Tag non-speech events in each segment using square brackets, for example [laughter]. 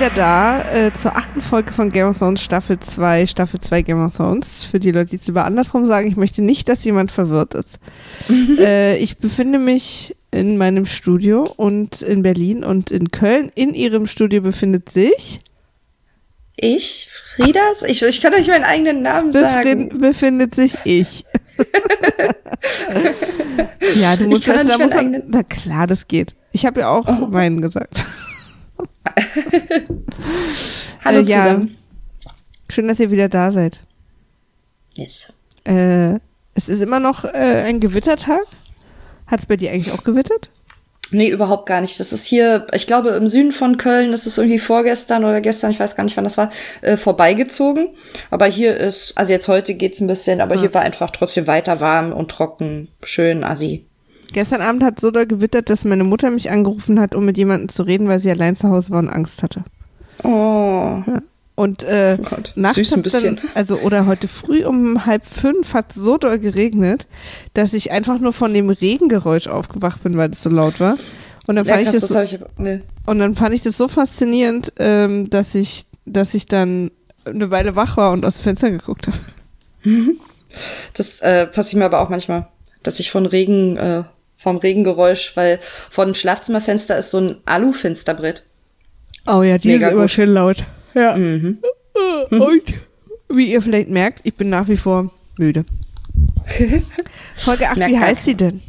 Wieder da äh, zur achten Folge von Game of Thrones Staffel 2, Staffel 2 Game of Thrones. Für die Leute, die es über andersrum sagen, ich möchte nicht, dass jemand verwirrt ist. [laughs] äh, ich befinde mich in meinem Studio und in Berlin und in Köln. In ihrem Studio befindet sich ich, Friedas? Ich, ich kann euch meinen eigenen Namen sagen. Befindet sich ich. [laughs] ja, du musst jetzt, da musst du, na klar, das geht. Ich habe ja auch oh. meinen gesagt. [laughs] Hallo äh, ja. zusammen. Schön, dass ihr wieder da seid. Yes. Äh, es ist immer noch äh, ein Gewittertag. Hat es bei dir eigentlich auch gewittert? Nee, überhaupt gar nicht. Das ist hier, ich glaube, im Süden von Köln ist es irgendwie vorgestern oder gestern, ich weiß gar nicht, wann das war, äh, vorbeigezogen. Aber hier ist, also jetzt heute geht's ein bisschen, aber ah. hier war einfach trotzdem weiter warm und trocken, schön, assi. Gestern Abend hat so doll gewittert, dass meine Mutter mich angerufen hat, um mit jemandem zu reden, weil sie allein zu Hause war und Angst hatte. Oh. Ja. Und äh, oh Gott, nachts süß ein bisschen. Dann, also oder heute früh um halb fünf hat so doll geregnet, dass ich einfach nur von dem Regengeräusch aufgewacht bin, weil es so laut war. Und dann fand ja, ich das, das so, ich, nee. und dann fand ich das so faszinierend, ähm, dass ich, dass ich dann eine Weile wach war und aus dem Fenster geguckt habe. [laughs] Das äh, passiert mir aber auch manchmal, dass ich von Regen, äh, vom Regengeräusch, weil vor dem Schlafzimmerfenster ist so ein Alu-Fensterbrett. Oh ja, die Mega ist immer schön laut. Ja. Mhm. [laughs] Und wie ihr vielleicht merkt, ich bin nach wie vor müde. [laughs] Folge 8, wie heißt sie denn?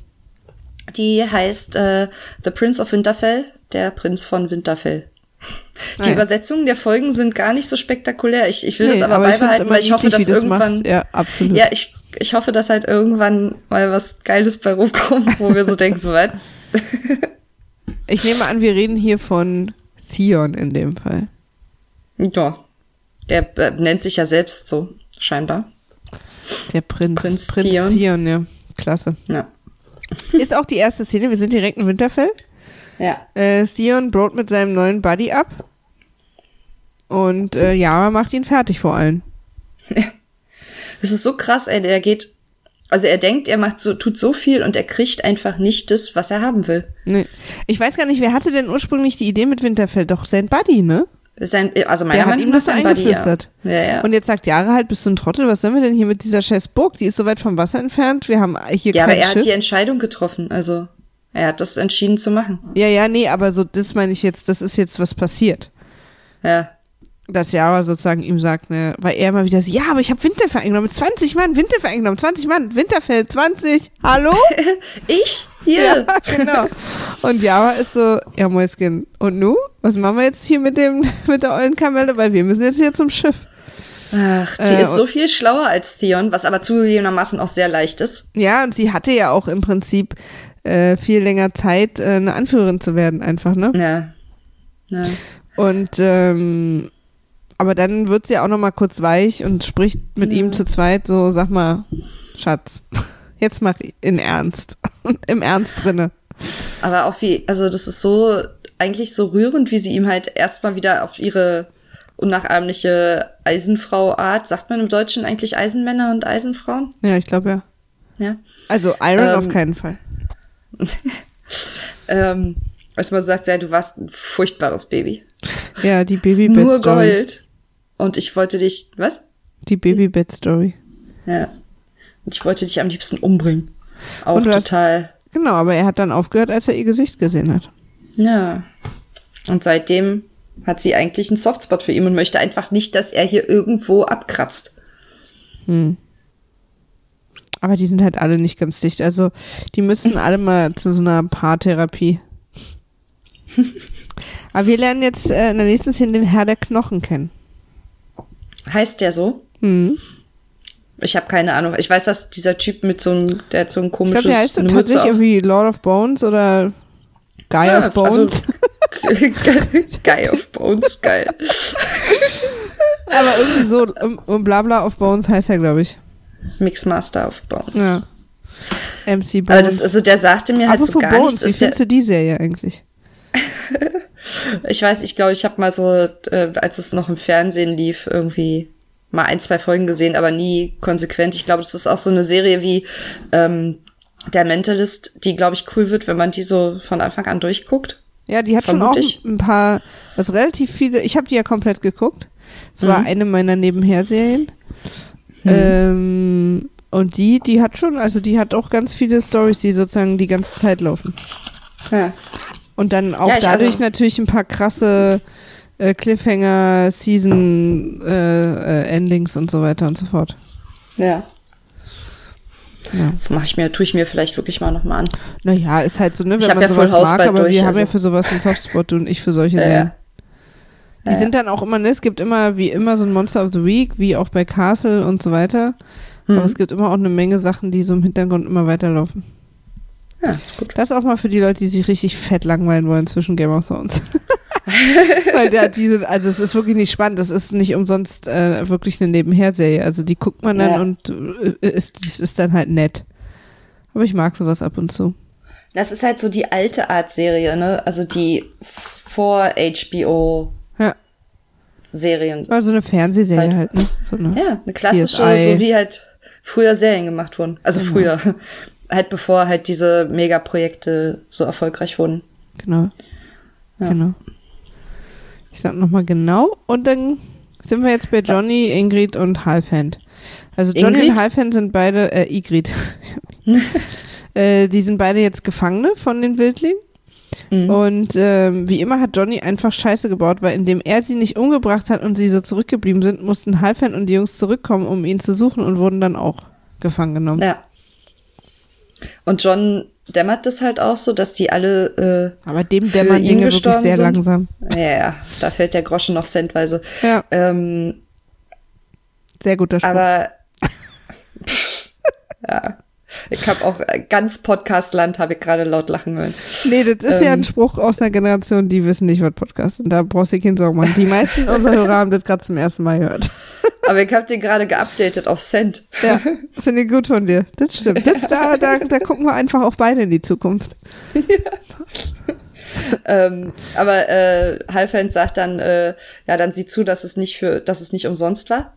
Die heißt äh, The Prince of Winterfell, der Prinz von Winterfell. Die ah, Übersetzungen der Folgen sind gar nicht so spektakulär. Ich, ich will nee, das aber, aber beibehalten, weil ich hoffe, dass irgendwann. Ja, absolut. Ja, ich, ich hoffe, dass halt irgendwann mal was Geiles bei rumkommt, wo wir so denken, so weit. [laughs] ich nehme an, wir reden hier von Theon in dem Fall. Ja. Der äh, nennt sich ja selbst so, scheinbar. Der Prinz. Prinz, Prinz Theon. Theon, ja. Klasse. Ja. Ist auch die erste Szene. Wir sind direkt in Winterfell. Ja. Äh, Theon brot mit seinem neuen Buddy ab. Und äh, Yara macht ihn fertig vor allem. Ja. Das ist so krass, ey. Der geht. Also er denkt, er macht so, tut so viel und er kriegt einfach nicht das, was er haben will. Nee. Ich weiß gar nicht, wer hatte denn ursprünglich die Idee mit Winterfell? Doch sein Buddy, ne? Sein, also meiner der hat ihm das so eingeflüstert. Ja. Ja, ja. Und jetzt sagt Jahre halt, bist du ein Trottel, was sollen wir denn hier mit dieser scheiß Burg? Die ist so weit vom Wasser entfernt, wir haben hier Ja, aber er Schiff. hat die Entscheidung getroffen, also er hat das entschieden zu machen. Ja, ja, nee, aber so, das meine ich jetzt, das ist jetzt was passiert. Ja dass Jara sozusagen ihm sagt, ne, weil er immer wieder so, ja, aber ich habe Winterfell eingenommen, 20 Mann Winterfell eingenommen, 20 Mann, Winterfell, 20, hallo? [laughs] ich? Hier? Ja, genau. Und Jara ist so, ja, Mäuschen, und nu? Was machen wir jetzt hier mit dem, [laughs] mit der ollen Kamelle? Weil wir müssen jetzt hier zum Schiff. Ach, die äh, ist so viel schlauer als Theon, was aber zugegebenermaßen auch sehr leicht ist. Ja, und sie hatte ja auch im Prinzip äh, viel länger Zeit, äh, eine Anführerin zu werden, einfach, ne? Ja. ja. Und ähm, aber dann wird sie auch noch mal kurz weich und spricht mit ja. ihm zu zweit so, sag mal, Schatz, [laughs] jetzt mach in Ernst. [laughs] Im Ernst drinne. Aber auch wie, also das ist so, eigentlich so rührend, wie sie ihm halt erstmal wieder auf ihre unnachahmliche Eisenfrau-Art, sagt man im Deutschen eigentlich Eisenmänner und Eisenfrauen? Ja, ich glaube ja. Ja. Also Iron ähm, auf keinen Fall. [laughs] ähm, man sagt, ja, du warst ein furchtbares Baby. Ja, die baby Nur Gold. Und ich wollte dich, was? Die Baby-Bed-Story. Ja. Und ich wollte dich am liebsten umbringen. Auch total. Hast, genau, aber er hat dann aufgehört, als er ihr Gesicht gesehen hat. Ja. Und seitdem hat sie eigentlich einen Softspot für ihn und möchte einfach nicht, dass er hier irgendwo abkratzt. Hm. Aber die sind halt alle nicht ganz dicht. Also, die müssten alle mal zu so einer Paartherapie. [laughs] Aber wir lernen jetzt äh, in der nächsten Szene den Herr der Knochen kennen. Heißt der so? Mhm. Ich habe keine Ahnung. Ich weiß, dass dieser Typ mit so einem, der hat so ein komisches. Ich glaube, der heißt so tatsächlich irgendwie Lord of Bones oder Guy ja, of also Bones. Also, [laughs] Guy of Bones, geil. [laughs] Aber irgendwie so, um, Blabla of Bones heißt er, glaube ich. Mixmaster of Bones. Ja. MC Bones. Aber das, also der sagte mir halt Apropos so gar Bones, nichts. Wie findest du die Serie eigentlich? [laughs] ich weiß, ich glaube, ich habe mal so, äh, als es noch im Fernsehen lief, irgendwie mal ein, zwei Folgen gesehen, aber nie konsequent. Ich glaube, das ist auch so eine Serie wie ähm, der Mentalist, die, glaube ich, cool wird, wenn man die so von Anfang an durchguckt. Ja, die hat schon auch ein paar, also relativ viele, ich habe die ja komplett geguckt. Es mhm. war eine meiner Nebenherserien. Mhm. Ähm, und die, die hat schon, also die hat auch ganz viele Stories, die sozusagen die ganze Zeit laufen. Ja. Und dann auch ja, dadurch also natürlich ein paar krasse äh, Cliffhanger, Season äh, äh, Endings und so weiter und so fort. Ja. Ja. Mach ich mir, tue ich mir vielleicht wirklich mal nochmal an. Naja, ist halt so, ne, wenn ich man ja sowas mag, aber durch, wir also. haben ja für sowas einen Softspot, und ich für solche ja, Serien. Die sind dann auch immer, ne, es gibt immer, wie immer, so ein Monster of the Week, wie auch bei Castle und so weiter. Mhm. Aber es gibt immer auch eine Menge Sachen, die so im Hintergrund immer weiterlaufen. Ja, ist gut. Das auch mal für die Leute, die sich richtig fett langweilen wollen zwischen Game of Thrones. [laughs] Weil der, die sind, also es ist wirklich nicht spannend. Das ist nicht umsonst äh, wirklich eine Nebenherserie. Also die guckt man dann ja. und äh, ist, ist dann halt nett. Aber ich mag sowas ab und zu. Das ist halt so die alte Art Serie, ne? Also die vor HBO Serien. Also eine Fernsehserie Zeit. halt, ne? So eine ja, eine klassische, CSI. so wie halt früher Serien gemacht wurden. Also genau. früher. Halt bevor halt diese Megaprojekte so erfolgreich wurden. Genau. Ja. Genau. Ich sag nochmal genau und dann sind wir jetzt bei Johnny, Ingrid und Halfhand. Also Johnny Ingrid? und Halfhand sind beide, äh, Igrid. [laughs] äh, die sind beide jetzt Gefangene von den Wildlingen. Mhm. Und ähm, wie immer hat Johnny einfach Scheiße gebaut, weil indem er sie nicht umgebracht hat und sie so zurückgeblieben sind, mussten Halfhand und die Jungs zurückkommen, um ihn zu suchen und wurden dann auch gefangen genommen. Ja. Und John dämmert das halt auch so, dass die alle. Äh, Aber dem dämmern Dinge wirklich sehr sind. langsam. Ja, ja, da fällt der Groschen noch centweise. Ja. Ähm, sehr guter Spruch. Aber. [laughs] ja. Ich habe auch äh, ganz Podcastland habe ich gerade laut lachen hören. Nee, das ist ähm, ja ein ähm. Spruch aus einer Generation, die wissen nicht, was Podcast ist. Da brauchst du keinen Sorgen machen. Die meisten unserer Hörer haben das gerade zum ersten Mal gehört. [laughs] Aber ich habe den gerade geupdatet auf Cent. Ja, finde ich gut von dir. Das stimmt. Das, da, da, da gucken wir einfach auf beide in die Zukunft. Ja. ähm, aber äh, Halfend sagt dann, äh, ja, dann sieh zu, dass es nicht für, dass es nicht umsonst war.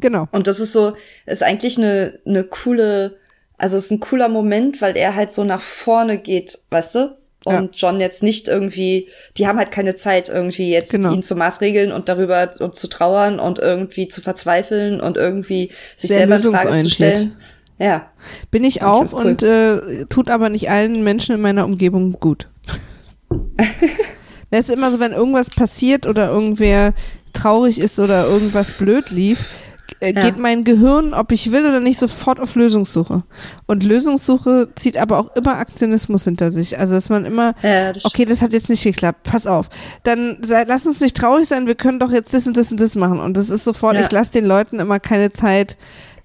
Genau. Und das ist so, ist eigentlich eine, eine coole, also es ist ein cooler Moment, weil er halt so nach vorne geht, weißt du? Und ja. John jetzt nicht irgendwie, die haben halt keine Zeit, irgendwie jetzt genau. ihn zu maßregeln und darüber und zu trauern und irgendwie zu verzweifeln und irgendwie sich Sehr selber Fragen zu stellen. Ja. Bin ich auch cool. und äh, tut aber nicht allen Menschen in meiner Umgebung gut. [laughs] Das ist immer so, wenn irgendwas passiert oder irgendwer traurig ist oder irgendwas blöd lief, äh, ja. geht mein Gehirn, ob ich will oder nicht, sofort auf Lösungssuche. Und Lösungssuche zieht aber auch immer Aktionismus hinter sich. Also, dass man immer, ja, das okay, das hat jetzt nicht geklappt, pass auf. Dann sei, lass uns nicht traurig sein, wir können doch jetzt das und das und das machen. Und das ist sofort, ja. ich lasse den Leuten immer keine Zeit,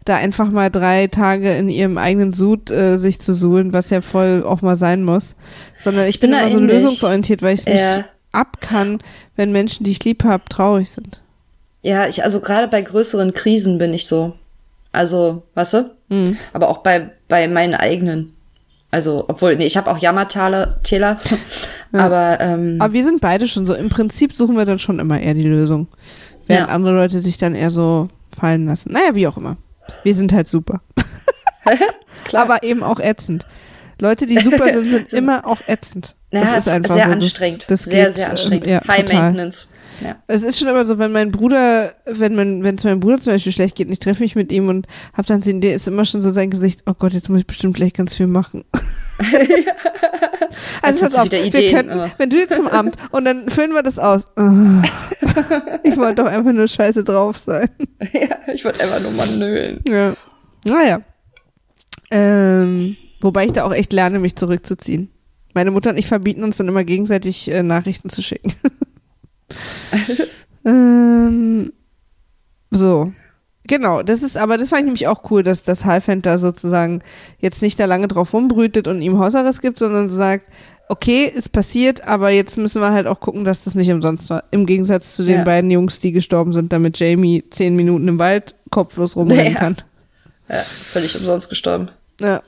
da einfach mal drei Tage in ihrem eigenen Sud äh, sich zu suhlen, was ja voll auch mal sein muss. Sondern ich bin, bin immer so lösungsorientiert, weil ich es nicht ab kann, wenn Menschen, die ich lieb habe, traurig sind. Ja, ich, also gerade bei größeren Krisen bin ich so. Also, weißt du? Mhm. Aber auch bei, bei meinen eigenen. Also, obwohl, nee, ich habe auch Jammertäler, Täler, [laughs] ja. aber ähm, Aber wir sind beide schon so. Im Prinzip suchen wir dann schon immer eher die Lösung. Während ja. andere Leute sich dann eher so fallen lassen. Naja, wie auch immer. Wir sind halt super. [laughs] aber eben auch ätzend. Leute, die super sind, sind [laughs] immer auch ätzend. Das ja, ist einfach sehr so. anstrengend. Das, das sehr, geht, sehr anstrengend. Ja, High total. Maintenance. Ja. Es ist schon immer so, wenn mein Bruder, wenn mein, wenn es meinem Bruder zum Beispiel schlecht geht und ich treffe mich mit ihm und habe dann den, der ist immer schon so sein Gesicht, oh Gott, jetzt muss ich bestimmt gleich ganz viel machen. [laughs] also pass auf, wir könnten, wenn du jetzt zum Amt und dann füllen wir das aus. [laughs] ich wollte doch einfach nur scheiße drauf sein. ja, ich wollte einfach nur mal nölen. Ja. Naja. Ähm, wobei ich da auch echt lerne, mich zurückzuziehen. Meine Mutter und ich verbieten uns dann immer gegenseitig äh, Nachrichten zu schicken. [laughs] ähm, so. Genau, das ist, aber das fand ich nämlich auch cool, dass das Halfhand da sozusagen jetzt nicht da lange drauf rumbrütet und ihm Hausarrest gibt, sondern sagt, okay, ist passiert, aber jetzt müssen wir halt auch gucken, dass das nicht umsonst war. Im Gegensatz zu den ja. beiden Jungs, die gestorben sind, damit Jamie zehn Minuten im Wald kopflos rumrennen ja. kann. Ja, völlig umsonst gestorben. Ja.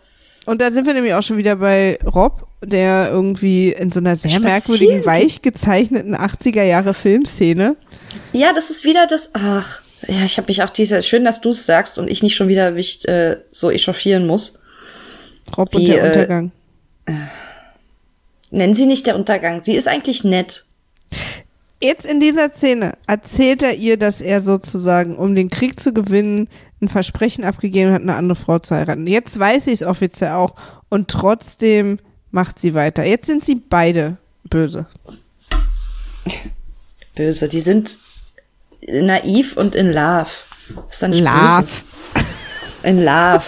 Und da sind wir nämlich auch schon wieder bei Rob, der irgendwie in so einer sehr Spazieren. merkwürdigen, weich gezeichneten 80er Jahre Filmszene. Ja, das ist wieder das. Ach, ja, ich habe mich auch diese. Schön, dass du es sagst und ich nicht schon wieder mich äh, so echauffieren muss. Rob Wie, und der äh, Untergang. Äh, Nennen Sie nicht der Untergang. Sie ist eigentlich nett. Jetzt in dieser Szene erzählt er ihr, dass er sozusagen, um den Krieg zu gewinnen, ein Versprechen abgegeben hat, eine andere Frau zu heiraten. Jetzt weiß sie es offiziell auch und trotzdem macht sie weiter. Jetzt sind sie beide böse. Böse, die sind naiv und in love. Ist dann nicht love. Böse? In love.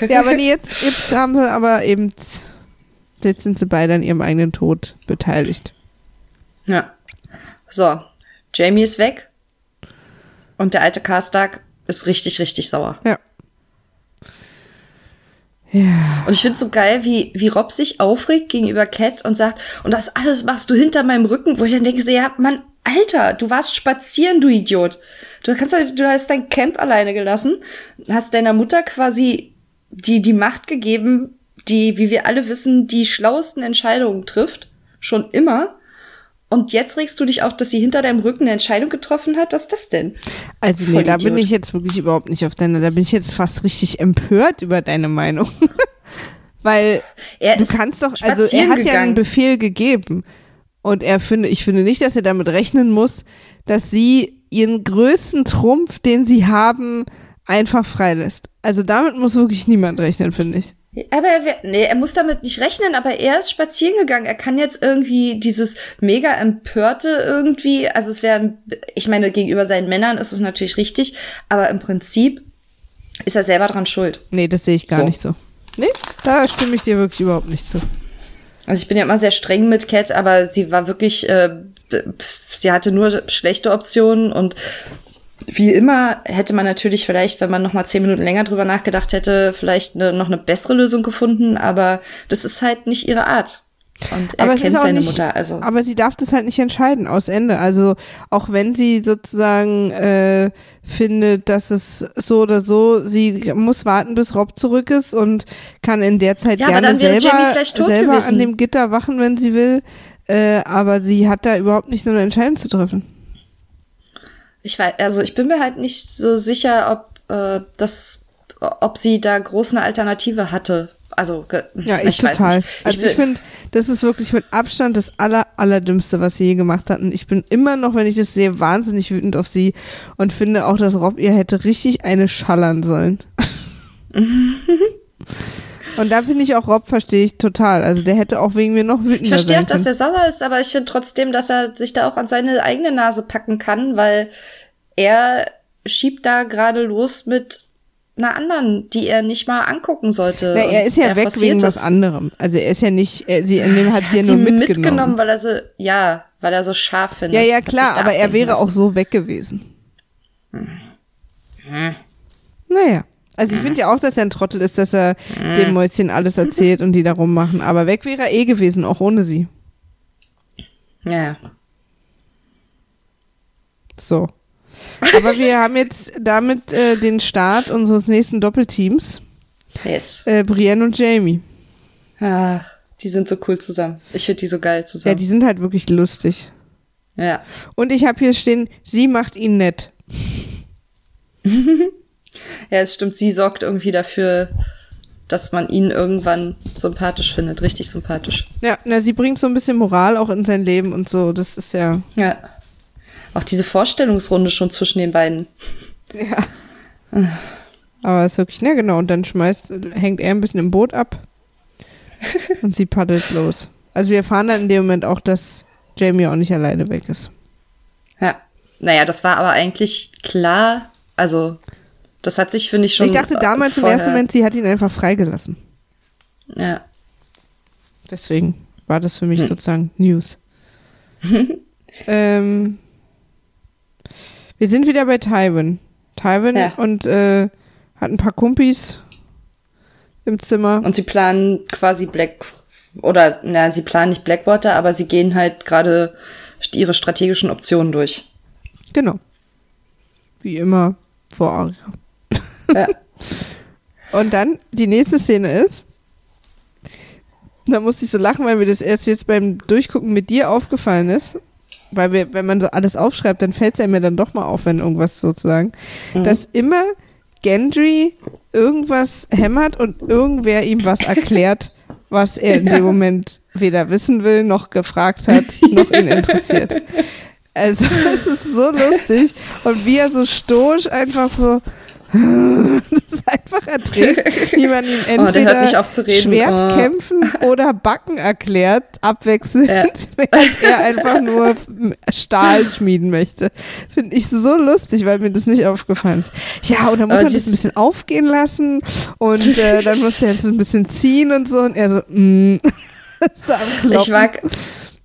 [laughs] ja, aber jetzt, jetzt haben sie aber eben, jetzt sind sie beide an ihrem eigenen Tod beteiligt. Ja. So, Jamie ist weg und der alte Karstark ist richtig, richtig sauer. Ja. Und ich finde so geil, wie, wie Rob sich aufregt gegenüber Cat und sagt, und das alles machst du hinter meinem Rücken, wo ich dann denke, so, ja, Mann, Alter, du warst spazieren, du Idiot. Du kannst, du hast dein Camp alleine gelassen, hast deiner Mutter quasi die, die Macht gegeben, die, wie wir alle wissen, die schlauesten Entscheidungen trifft. Schon immer. Und jetzt regst du dich auf, dass sie hinter deinem Rücken eine Entscheidung getroffen hat? Was ist das denn? Also nee, da bin ich jetzt wirklich überhaupt nicht auf deiner, da bin ich jetzt fast richtig empört über deine Meinung. [laughs] Weil er du kannst doch, also er hat gegangen. ja einen Befehl gegeben. Und er finde, ich finde nicht, dass er damit rechnen muss, dass sie ihren größten Trumpf, den sie haben, einfach freilässt. Also damit muss wirklich niemand rechnen, finde ich. Aber er, nee, er muss damit nicht rechnen, aber er ist spazieren gegangen. Er kann jetzt irgendwie dieses mega empörte irgendwie, also es wäre, ich meine, gegenüber seinen Männern ist es natürlich richtig, aber im Prinzip ist er selber dran schuld. Nee, das sehe ich gar so. nicht so. Nee, da stimme ich dir wirklich überhaupt nicht zu. Also ich bin ja immer sehr streng mit Cat, aber sie war wirklich, äh, sie hatte nur schlechte Optionen und wie immer hätte man natürlich vielleicht, wenn man noch mal zehn Minuten länger drüber nachgedacht hätte, vielleicht ne, noch eine bessere Lösung gefunden. Aber das ist halt nicht ihre Art. Und er aber kennt seine nicht, Mutter. Also. Aber sie darf das halt nicht entscheiden, aus Ende. Also auch wenn sie sozusagen äh, findet, dass es so oder so, sie muss warten, bis Rob zurück ist und kann in der Zeit ja, gerne selber, selber an dem Gitter wachen, wenn sie will. Äh, aber sie hat da überhaupt nicht so eine Entscheidung zu treffen. Ich weiß, also ich bin mir halt nicht so sicher, ob äh, das, ob sie da groß eine Alternative hatte. Also ja, ich, ich total. Ich also ich finde, das ist wirklich mit Abstand das aller allerdümmste, was sie je gemacht hat. Und ich bin immer noch, wenn ich das sehe, wahnsinnig wütend auf sie und finde auch, dass Rob ihr hätte richtig eine schallern sollen. [laughs] [laughs] Und da finde ich auch Rob, verstehe ich total. Also der hätte auch wegen mir noch wütender Ich verstehe, dass er sauer ist, aber ich finde trotzdem, dass er sich da auch an seine eigene Nase packen kann, weil er schiebt da gerade los mit einer anderen, die er nicht mal angucken sollte. Na, er ist ja er weg wegen was anderem. Also er ist ja nicht, er, sie, hat sie ja nur mitgenommen. mitgenommen, weil er so, ja, weil er so scharf findet. Ja, ja, klar, aber er wäre lassen. auch so weg gewesen. Hm. Hm. Naja. Also ich finde ja auch, dass er ein Trottel ist, dass er dem Mäuschen alles erzählt und die da rummachen. Aber weg wäre er eh gewesen, auch ohne sie. Ja. So. Aber wir haben jetzt damit äh, den Start unseres nächsten Doppelteams. Yes. Äh, Brienne und Jamie. Ach, die sind so cool zusammen. Ich finde die so geil zusammen. Ja, die sind halt wirklich lustig. Ja. Und ich habe hier stehen, sie macht ihn nett. [laughs] Ja, es stimmt, sie sorgt irgendwie dafür, dass man ihn irgendwann sympathisch findet, richtig sympathisch. Ja, na, sie bringt so ein bisschen Moral auch in sein Leben und so, das ist ja. Ja. Auch diese Vorstellungsrunde schon zwischen den beiden. Ja. Aber es ist wirklich, ne, genau. Und dann schmeißt, hängt er ein bisschen im Boot ab [laughs] und sie paddelt los. Also wir erfahren dann in dem Moment auch, dass Jamie auch nicht alleine weg ist. Ja. Naja, das war aber eigentlich klar. Also das hat sich, finde ich, schon. Ich dachte damals vorher. im ersten Moment, sie hat ihn einfach freigelassen. Ja. Deswegen war das für mich hm. sozusagen News. [laughs] ähm, wir sind wieder bei Tywin. Tywin ja. und äh, hat ein paar Kumpis im Zimmer. Und sie planen quasi Black oder na, sie planen nicht Blackwater, aber sie gehen halt gerade ihre strategischen Optionen durch. Genau. Wie immer vor. Ja. Und dann, die nächste Szene ist, da musste ich so lachen, weil mir das erst jetzt beim Durchgucken mit dir aufgefallen ist. Weil wir, wenn man so alles aufschreibt, dann fällt es ja mir dann doch mal auf, wenn irgendwas sozusagen, mhm. dass immer Gendry irgendwas hämmert und irgendwer ihm was erklärt, was er in ja. dem Moment weder wissen will, noch gefragt hat, noch ihn interessiert. [laughs] Also [laughs] es ist so lustig und wie er so stoisch einfach so [laughs] das ist einfach erträgt, wie man ihm oh, entweder oh, Schwertkämpfen oh. oder Backen erklärt, abwechselnd, ja. [laughs] während er einfach nur Stahl schmieden möchte. Finde ich so lustig, weil mir das nicht aufgefallen ist. Ja, und dann muss man das ein bisschen aufgehen lassen und äh, dann muss er jetzt ein bisschen ziehen und so und er so, mm. [laughs] ich mag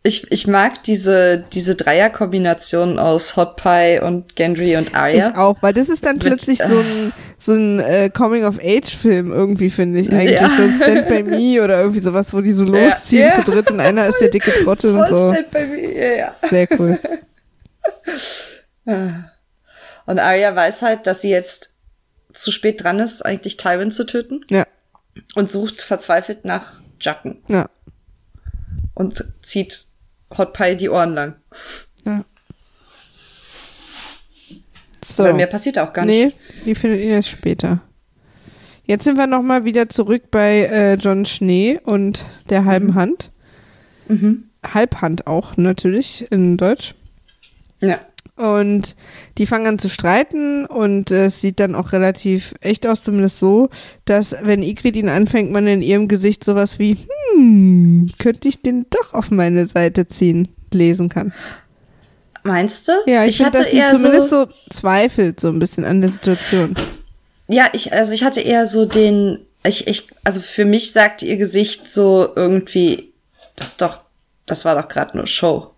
ich, ich mag diese, diese Dreierkombination aus Hot Pie und Gendry und Arya. Ich auch, weil das ist dann Mit, plötzlich so ein, so ein äh, Coming-of-Age-Film irgendwie, finde ich eigentlich. Ja. So Stand By Me oder irgendwie sowas, wo die so [laughs] losziehen ja. zu dritt und einer ist der [laughs] dicke Trottel und so. Stand By Me, ja, ja. Sehr cool. [laughs] Und Arya weiß halt, dass sie jetzt zu spät dran ist, eigentlich Tywin zu töten. Ja. Und sucht verzweifelt nach Jacken. Ja. Und zieht Hot Pie die Ohren lang. Ja. So. Aber mehr passiert auch gar nicht. Nee, die findet ihr erst später. Jetzt sind wir noch mal wieder zurück bei äh, John Schnee und der halben mhm. Hand. Mhm. Halbhand auch natürlich in Deutsch. Ja. Und die fangen an zu streiten und es äh, sieht dann auch relativ echt aus, zumindest so, dass wenn Igrit ihn anfängt, man in ihrem Gesicht sowas wie, hm, könnte ich den doch auf meine Seite ziehen, lesen kann. Meinst du? Ja, ich, ich finde, dass sie zumindest so, so zweifelt so ein bisschen an der Situation. Ja, ich, also ich hatte eher so den, ich, ich, also für mich sagte ihr Gesicht so irgendwie, das doch, das war doch gerade nur Show.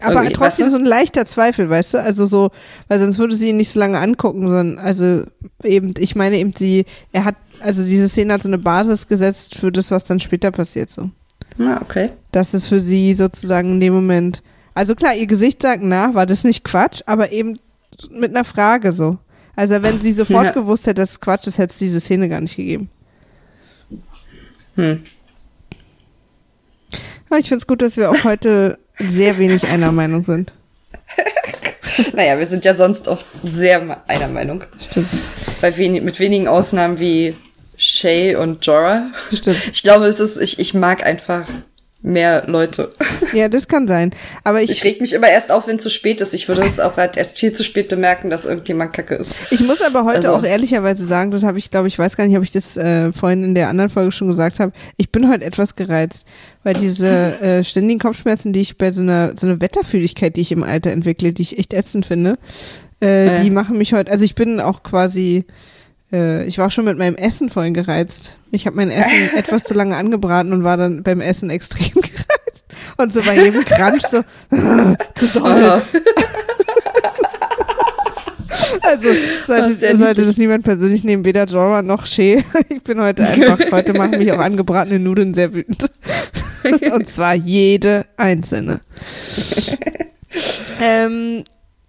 Aber trotzdem weißt du? so ein leichter Zweifel, weißt du? Also so, weil sonst würde sie ihn nicht so lange angucken, sondern also eben, ich meine eben, sie, er hat, also diese Szene hat so eine Basis gesetzt für das, was dann später passiert, so. Ah, okay. Das ist für sie sozusagen in dem Moment, also klar, ihr Gesicht sagt nach, war das nicht Quatsch, aber eben mit einer Frage so. Also wenn sie sofort [laughs] ja. gewusst hätte, dass es Quatsch ist, hätte es diese Szene gar nicht gegeben. Hm. Aber ich finde es gut, dass wir auch heute sehr wenig einer Meinung sind. [laughs] naja, wir sind ja sonst oft sehr einer Meinung. Stimmt. Bei wen mit wenigen Ausnahmen wie Shay und Jorah. Stimmt. Ich glaube, es ist, ich, ich mag einfach mehr Leute. Ja, das kann sein. Aber ich, ich reg mich immer erst auf, wenn es zu spät ist. Ich würde es auch halt erst viel zu spät bemerken, dass irgendjemand kacke ist. Ich muss aber heute also. auch ehrlicherweise sagen, das habe ich, glaube ich, weiß gar nicht, ob ich das äh, vorhin in der anderen Folge schon gesagt habe. Ich bin heute etwas gereizt, weil diese äh, ständigen Kopfschmerzen, die ich bei so einer so einer Wetterfühligkeit, die ich im Alter entwickle, die ich echt ätzend finde, äh, äh. die machen mich heute. Also ich bin auch quasi äh, ich war schon mit meinem Essen vorhin gereizt. Ich habe mein Essen [laughs] etwas zu lange angebraten und war dann beim Essen extrem [laughs] gereizt. Und so bei jedem Crunch so, [laughs] zu doll. Also sollte, sollte das niemand persönlich nehmen, weder Jorah noch Shea. Ich bin heute einfach, heute machen mich auch angebratene Nudeln sehr wütend. Und zwar jede einzelne. ähm,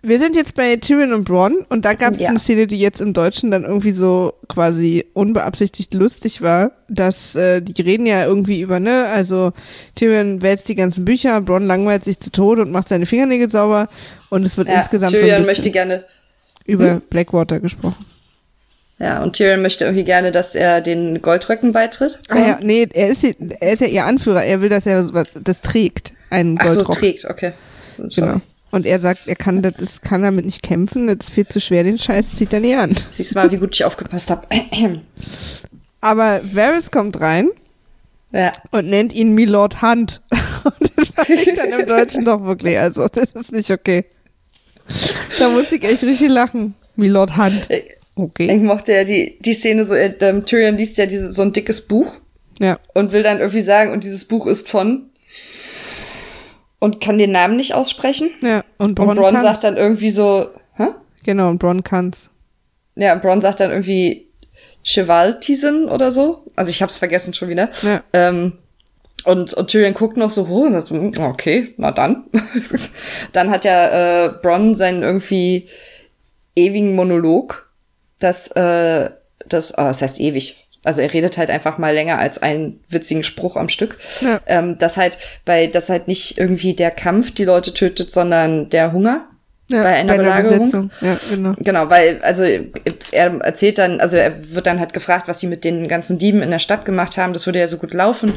wir sind jetzt bei Tyrion und Bronn und da gab es ja. eine Szene, die jetzt im Deutschen dann irgendwie so quasi unbeabsichtigt lustig war, dass äh, die reden ja irgendwie über, ne, also Tyrion wälzt die ganzen Bücher, Bronn langweilt sich zu Tode und macht seine Fingernägel sauber und es wird ja, insgesamt Tyrion so ein möchte gerne über hm? Blackwater gesprochen. Ja, und Tyrion möchte irgendwie gerne, dass er den Goldröcken beitritt. Ah ja, nee, er ist, er ist ja ihr Anführer, er will, dass er das trägt, einen Goldrock. Ach so, trägt, okay. Sorry. Genau. Und er sagt, er kann, das kann damit nicht kämpfen, das ist viel zu schwer, den Scheiß zieht er nie an. Siehst du mal, wie gut ich aufgepasst habe. [clears throat] Aber Varys kommt rein ja. und nennt ihn Milord Hunt. [laughs] Und das fand ich dann im Deutschen doch wirklich, also das ist nicht okay. Da muss ich echt richtig lachen. Milord Hunt. Okay. Ich mochte ja die, die Szene so, ähm, Tyrion liest ja diese, so ein dickes Buch. Ja. Und will dann irgendwie sagen, und dieses Buch ist von und kann den Namen nicht aussprechen. Ja, und Bron, und Bron sagt dann irgendwie so, hä? Genau, und Bron kann's. Ja, und Bron sagt dann irgendwie Chevaltisen oder so. Also ich hab's vergessen schon wieder. Ja. Ähm, und, und Tyrion guckt noch so hoch und sagt, hm, okay, na dann. [laughs] dann hat ja äh, Bron seinen irgendwie ewigen Monolog, das, äh, das, oh, das heißt ewig, also er redet halt einfach mal länger als einen witzigen Spruch am Stück. Ja. Ähm, dass halt, bei, dass halt nicht irgendwie der Kampf die Leute tötet, sondern der Hunger. Ja, bei einer bei Belagerung. Ja, genau. genau, weil, also er erzählt dann, also er wird dann halt gefragt, was sie mit den ganzen Dieben in der Stadt gemacht haben. Das würde ja so gut laufen.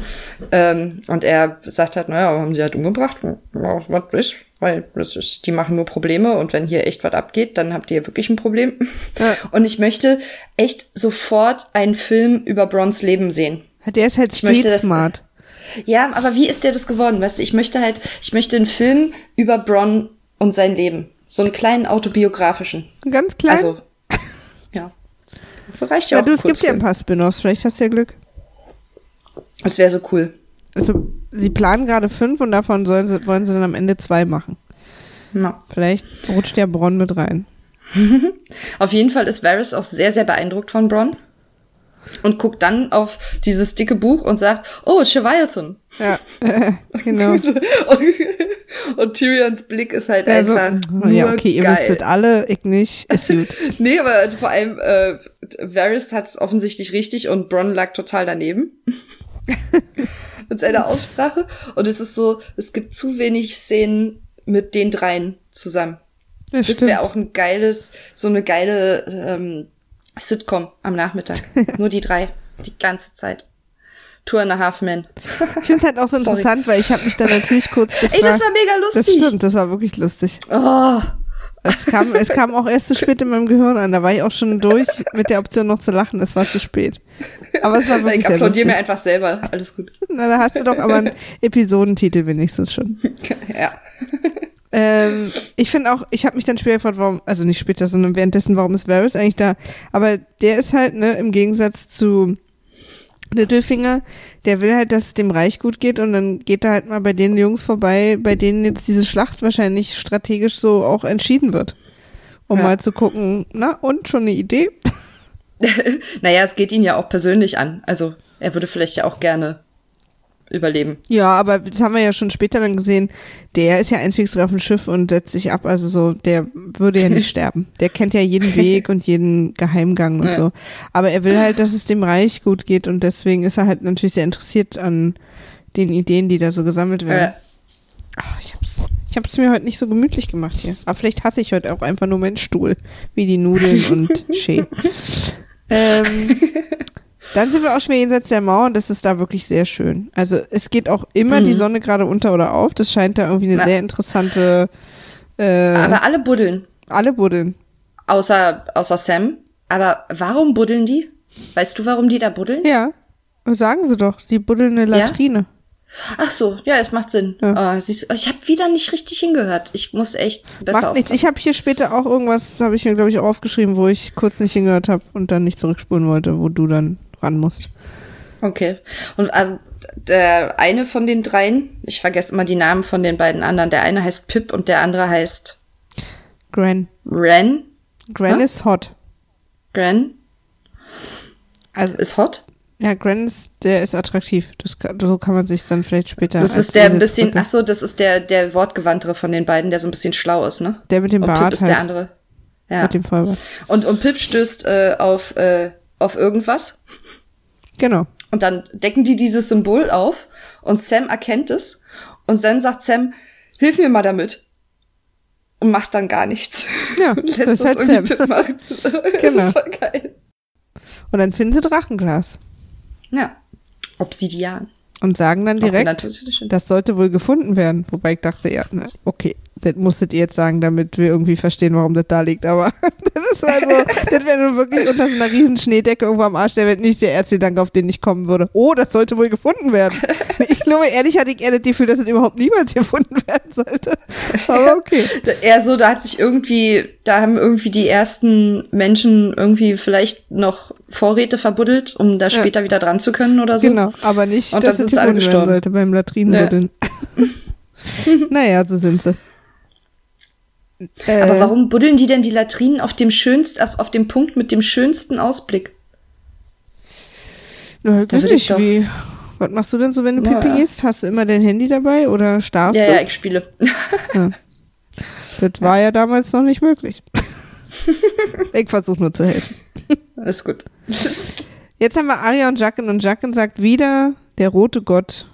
Ähm, und er sagt halt, naja, haben sie halt umgebracht. Ja, was ist? Weil das ist, die machen nur Probleme und wenn hier echt was abgeht, dann habt ihr wirklich ein Problem. Ja. [laughs] Und ich möchte echt sofort einen Film über Brons Leben sehen. Der ist halt street smart. Ja, aber wie ist der das geworden? Weißt du, ich möchte halt, ich möchte einen Film über Bron und sein Leben. So einen kleinen autobiografischen. Ganz klein? Also, ja. Reicht ja, ja auch. Du, es gibt ja ein paar Spin-offs, vielleicht hast du ja Glück. Das wäre so cool. Also, sie planen gerade fünf und davon sollen sie, wollen sie dann am Ende zwei machen. Na. Vielleicht rutscht ja Bronn mit rein. [laughs] Auf jeden Fall ist Varys auch sehr, sehr beeindruckt von Bronn und guckt dann auf dieses dicke Buch und sagt, oh, Cheviathan. Ja, [laughs] genau. [laughs] und, und Tyrions Blick ist halt also, einfach nur Ja, okay, ihr geil. wüsstet alle, ich nicht, ist gut. [laughs] nee, aber also vor allem äh, Varys hat es offensichtlich richtig und Bronn lag total daneben. [laughs] mit seiner Aussprache. Und es ist so, es gibt zu wenig Szenen mit den dreien zusammen. Das, das wäre auch ein geiles, so eine geile ähm, Sitcom am Nachmittag. [laughs] Nur die drei. Die ganze Zeit. Tour and a Half Men. ich finde es halt auch so [laughs] interessant, weil ich habe mich da natürlich kurz gefragt. Ey, das war mega lustig. Das stimmt, das war wirklich lustig. Oh. Es kam, es [laughs] kam auch erst zu spät in meinem Gehirn an. Da war ich auch schon durch mit der Option noch zu lachen. Es war zu spät. Aber es war [laughs] wirklich Ich applaudiere mir einfach selber. Alles gut. Na, da hast du doch aber einen Episodentitel wenigstens schon. Ja. Ähm, ich finde auch, ich habe mich dann später gefragt, warum, also nicht später, sondern währenddessen, warum ist Varys eigentlich da? Aber der ist halt, ne, im Gegensatz zu Littlefinger, der will halt, dass es dem Reich gut geht und dann geht er halt mal bei den Jungs vorbei, bei denen jetzt diese Schlacht wahrscheinlich strategisch so auch entschieden wird. Um ja. mal zu gucken, na, und schon eine Idee? [laughs] naja, es geht ihn ja auch persönlich an. Also er würde vielleicht ja auch gerne überleben. Ja, aber das haben wir ja schon später dann gesehen. Der ist ja einzig auf dem Schiff und setzt sich ab. Also so, der würde ja nicht [laughs] sterben. Der kennt ja jeden Weg und jeden Geheimgang und ja. so. Aber er will halt, dass es dem Reich gut geht und deswegen ist er halt natürlich sehr interessiert an den Ideen, die da so gesammelt werden. Ja. Ach, ich hab's, ich hab's mir heute nicht so gemütlich gemacht hier. Aber vielleicht hasse ich heute auch einfach nur meinen Stuhl, wie die Nudeln und [laughs] Shea. ähm, [laughs] dann sind wir auch schon jenseits der Mauer und das ist da wirklich sehr schön. Also es geht auch immer mhm. die Sonne gerade unter oder auf. Das scheint da irgendwie eine Na. sehr interessante. Äh, Aber alle buddeln. Alle buddeln. Außer, außer Sam. Aber warum buddeln die? Weißt du, warum die da buddeln? Ja. Sagen sie doch. Sie buddeln eine Latrine. Ja? Ach so, ja, es macht Sinn. Ja. Oh, siehst, ich habe wieder nicht richtig hingehört. Ich muss echt besser Macht nichts. Ich habe hier später auch irgendwas, habe ich mir glaube ich auch aufgeschrieben, wo ich kurz nicht hingehört habe und dann nicht zurückspulen wollte, wo du dann ran musst. Okay. Und äh, der eine von den dreien, ich vergesse immer die Namen von den beiden anderen. Der eine heißt Pip und der andere heißt Gren. Ren? Gren huh? ist hot. Gren? Also ist hot? Ja, Gren ist, der ist attraktiv. Das, so kann man sich dann vielleicht später. Das ist der ein bisschen, ach so, das ist der, der wortgewandtere von den beiden, der so ein bisschen schlau ist, ne? Der mit dem und Bart. Pip ist halt. der andere. Ja. Mit dem Vollbart. Und, und Pip stößt äh, auf äh, auf irgendwas. Genau. Und dann decken die dieses Symbol auf und Sam erkennt es und dann sagt Sam, hilf mir mal damit. Und macht dann gar nichts. Ja, [laughs] lässt das ist halt Sam. Machen. [laughs] genau. Das voll geil. Und dann finden sie Drachenglas. Ja. Obsidian. Und sagen dann direkt, das sollte wohl gefunden werden. Wobei ich dachte, ja, ne, okay, das musstet ihr jetzt sagen, damit wir irgendwie verstehen, warum das da liegt. Aber [laughs] das ist also, das wäre nun wirklich unter so einer riesen Schneedecke irgendwo am Arsch der Welt nicht der Erzähldank, auf den ich kommen würde. Oh, das sollte wohl gefunden werden. Ich glaube, ehrlich hatte ich eher das Gefühl, dass es überhaupt niemals gefunden [laughs] werden sollte. Aber okay. Eher so, da hat sich irgendwie, da haben irgendwie die ersten Menschen irgendwie vielleicht noch Vorräte verbuddelt, um da später ja. wieder dran zu können oder so. Genau, aber nicht, Und dass dann sind sie alle gestorben. sollte beim Latrinenbuddeln. Ja. [laughs] naja, so sind sie. Aber äh, warum buddeln die denn die Latrinen auf dem schönsten, auf, auf dem Punkt mit dem schönsten Ausblick? Na, weiß nicht, wie. Was machst du denn so, wenn du ja, Pipi gehst? Hast du immer dein Handy dabei oder starrst ja, du? Ja, ich spiele. [laughs] Ja. Das war ja damals noch nicht möglich. [laughs] ich versuche nur zu helfen. Alles gut. Jetzt haben wir Arya und Jacken und Jacken sagt wieder, der rote Gott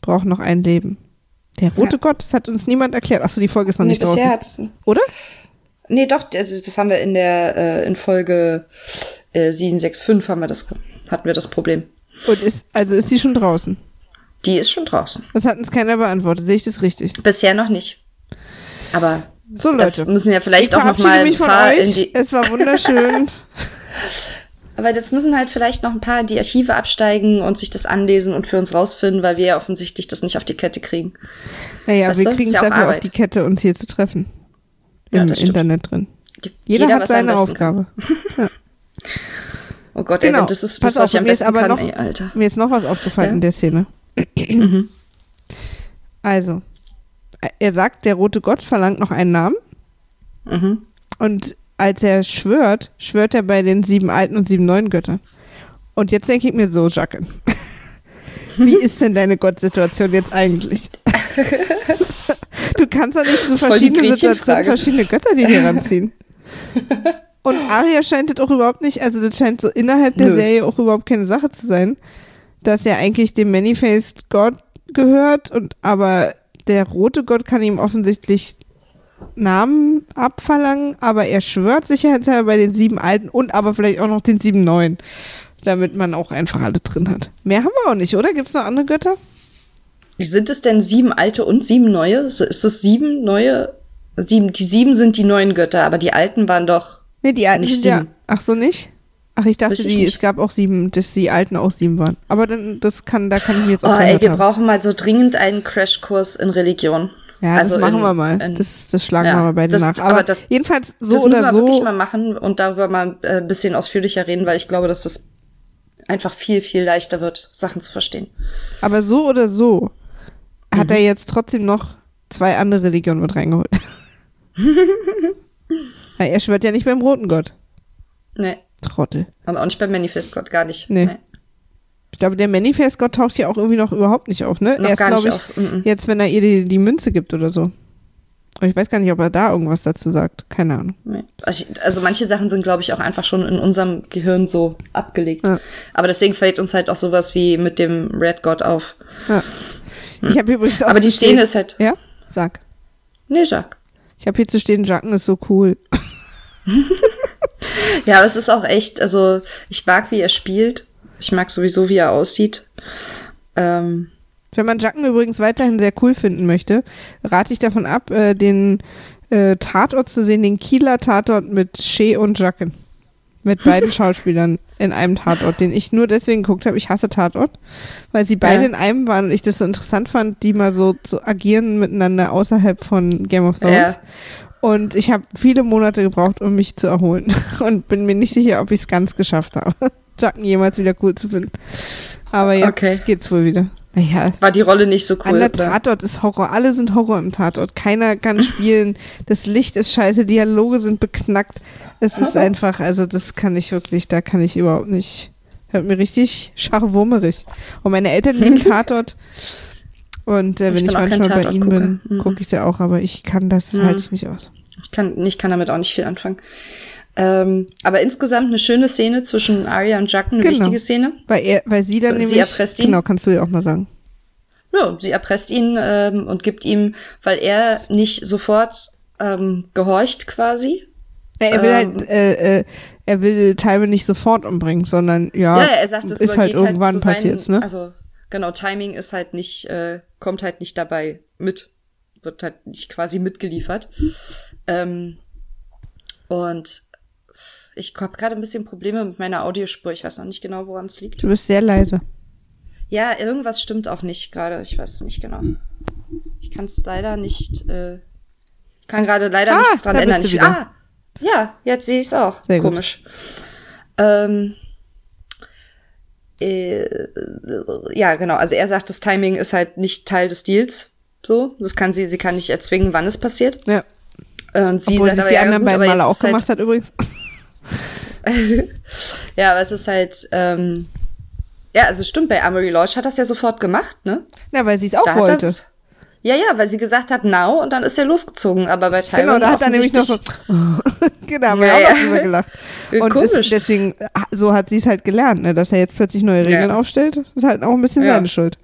braucht noch ein Leben. Der rote ja. Gott, das hat uns niemand erklärt. Achso, die Folge ist noch nee, nicht draußen. Oder? nee, doch, das, das haben wir in der, äh, in Folge äh, 765 haben wir das, hatten wir das Problem. Und ist, also ist die schon draußen? Die ist schon draußen. Das hat uns keiner beantwortet. Sehe ich das richtig? Bisher noch nicht. Aber so Leute, müssen ja vielleicht auch noch mal ein paar in die. Es war wunderschön. [laughs] [laughs] Aber jetzt müssen halt vielleicht noch ein paar in die Archive absteigen und sich das anlesen und für uns rausfinden, weil wir ja offensichtlich das nicht auf die Kette kriegen. Naja, weißt wir kriegen es ja dafür Arbeit. auf die Kette, uns hier zu treffen. Im ja, Internet drin. Jeder, Jeder hat seine Aufgabe. ja. [laughs] Oh Gott, genau. ey, das ist das, Pass was auf, ich am besten aber kann, noch, ey, Alter. Mir ist noch was aufgefallen ja? in der Szene. mhm. Also, er sagt, der rote Gott verlangt noch einen Namen. Mhm. Und als er schwört, schwört er bei den sieben alten und sieben neuen Göttern. Und jetzt denke ich mir so, Jacques, [laughs] wie ist denn deine Gottsituation jetzt eigentlich? [laughs] du kannst doch nicht zu verschiedenen Situationen verschiedene Götter die dir ranziehen. Und Arya scheint das auch überhaupt nicht, also das scheint so innerhalb der Nö. Serie auch überhaupt keine Sache zu sein, dass er eigentlich dem Many-Faced Gott gehört und aber der rote Gott kann ihm offensichtlich Namen abverlangen, aber er schwört sicherheitshalber bei den sieben alten und aber vielleicht auch noch den sieben neuen, damit man auch einfach alle drin hat. Mehr haben wir auch nicht, oder? Gibt es noch andere Götter? Sind es denn sieben alte und sieben neue? Ist es sieben neue? Sieben, die sieben sind die neuen Götter, aber die alten waren doch. Nee, die alten nicht sieben. Ja, ach so nicht? Ach, ich dachte, die, es gab auch sieben, dass die alten auch sieben waren. Aber dann, das kann, da kann ich mir jetzt auch Oh, ey, wir haben. brauchen mal so dringend einen Crashkurs in Religion. Ja, also das machen in, wir mal. In, das, das schlagen ja, wir mal beide das, nach. Aber, aber das, jedenfalls so das oder müssen wir so. wirklich mal machen und darüber mal ein äh, bisschen ausführlicher reden, weil ich glaube, dass das einfach viel, viel leichter wird, Sachen zu verstehen. Aber so oder so hat mhm. er jetzt trotzdem noch zwei andere Religionen mit reingeholt. [laughs] er schwört ja nicht beim roten Gott. Nee. Trottel. Und auch nicht beim Manifest Gott, gar nicht. Nee. nee. Ich glaube, der Manifest Gott taucht ja auch irgendwie noch überhaupt nicht auf, ne? Noch Erst, glaube ich, auf. Jetzt, wenn er ihr die, die Münze gibt oder so. Und ich weiß gar nicht, ob er da irgendwas dazu sagt. Keine Ahnung. Nee. Also, also, manche Sachen sind, glaube ich, auch einfach schon in unserem Gehirn so abgelegt. Ja. Aber deswegen fällt uns halt auch sowas wie mit dem Red God auf. Ja. Ich habe übrigens auch Aber die Szene ist halt. Ja? Sag. Nee, Jacques. Ich habe hier zu stehen, Jacques ist so cool. [laughs] ja, aber es ist auch echt, also ich mag, wie er spielt. Ich mag sowieso, wie er aussieht. Ähm, Wenn man Jacken übrigens weiterhin sehr cool finden möchte, rate ich davon ab, äh, den äh, Tatort zu sehen, den Kieler Tatort mit Shea und Jacken. Mit beiden [laughs] Schauspielern in einem Tatort, den ich nur deswegen geguckt habe. Ich hasse Tatort, weil sie beide ja. in einem waren und ich das so interessant fand, die mal so zu agieren miteinander außerhalb von Game of Thrones. Ja. Und ich habe viele Monate gebraucht, um mich zu erholen [laughs] und bin mir nicht sicher, ob ich es ganz geschafft habe. Jacken jemals wieder cool zu finden. Aber jetzt okay. geht's wohl wieder. Naja. War die Rolle nicht so cool. An der Tatort ist Horror. Alle sind Horror im Tatort. Keiner kann [laughs] spielen. Das Licht ist scheiße. Dialoge sind beknackt. Es ist [laughs] einfach, also das kann ich wirklich, da kann ich überhaupt nicht. Hört mir richtig scharwurmerig. Und meine Eltern lieben [laughs] Tatort. Und äh, wenn ich, ich manchmal bei ihnen bin, mhm. gucke ich sie auch, aber ich kann das mhm. halte ich nicht aus. Ich kann, ich kann damit auch nicht viel anfangen. Ähm, aber insgesamt eine schöne Szene zwischen Arya und Jack, eine genau. wichtige Szene. Weil, er, weil sie dann sie nämlich, erpresst ihn. genau, kannst du ja auch mal sagen. Ja, sie erpresst ihn ähm, und gibt ihm, weil er nicht sofort ähm, gehorcht quasi. Er will halt, ähm, äh, äh, er will Tywin nicht sofort umbringen, sondern ja, ja er sagt, es ist halt, halt irgendwann halt passiert, ne? Also genau, Timing ist halt nicht, äh, kommt halt nicht dabei mit, wird halt nicht quasi mitgeliefert. Ähm, und ich habe gerade ein bisschen Probleme mit meiner Audiospur. Ich weiß noch nicht genau, woran es liegt. Du bist sehr leise. Ja, irgendwas stimmt auch nicht gerade. Ich weiß nicht genau. Ich kann es leider nicht. Äh, kann gerade leider ah, nichts dran ändern. Ich, ah, ja, jetzt sehe ich es auch. Sehr Komisch. Ähm, äh, ja, genau. Also er sagt, das Timing ist halt nicht Teil des Deals. So, das kann sie, sie kann nicht erzwingen, wann es passiert. Ja. Und sie Obwohl sagt sie aber, die anderen beiden Male auch gemacht halt, hat übrigens. [laughs] ja, aber es ist halt, ähm, ja, also stimmt, bei Amory Lodge hat das ja sofort gemacht, ne? Ja, weil sie es auch da wollte. Das, ja, ja, weil sie gesagt hat, now, und dann ist er losgezogen, aber bei Tywin Genau, da hat er nämlich noch so, [laughs] genau, haben wir ja, auch noch drüber gelacht. Und Komisch. Ist, deswegen, so hat sie es halt gelernt, ne, dass er jetzt plötzlich neue Regeln ja. aufstellt, ist halt auch ein bisschen ja. seine Schuld.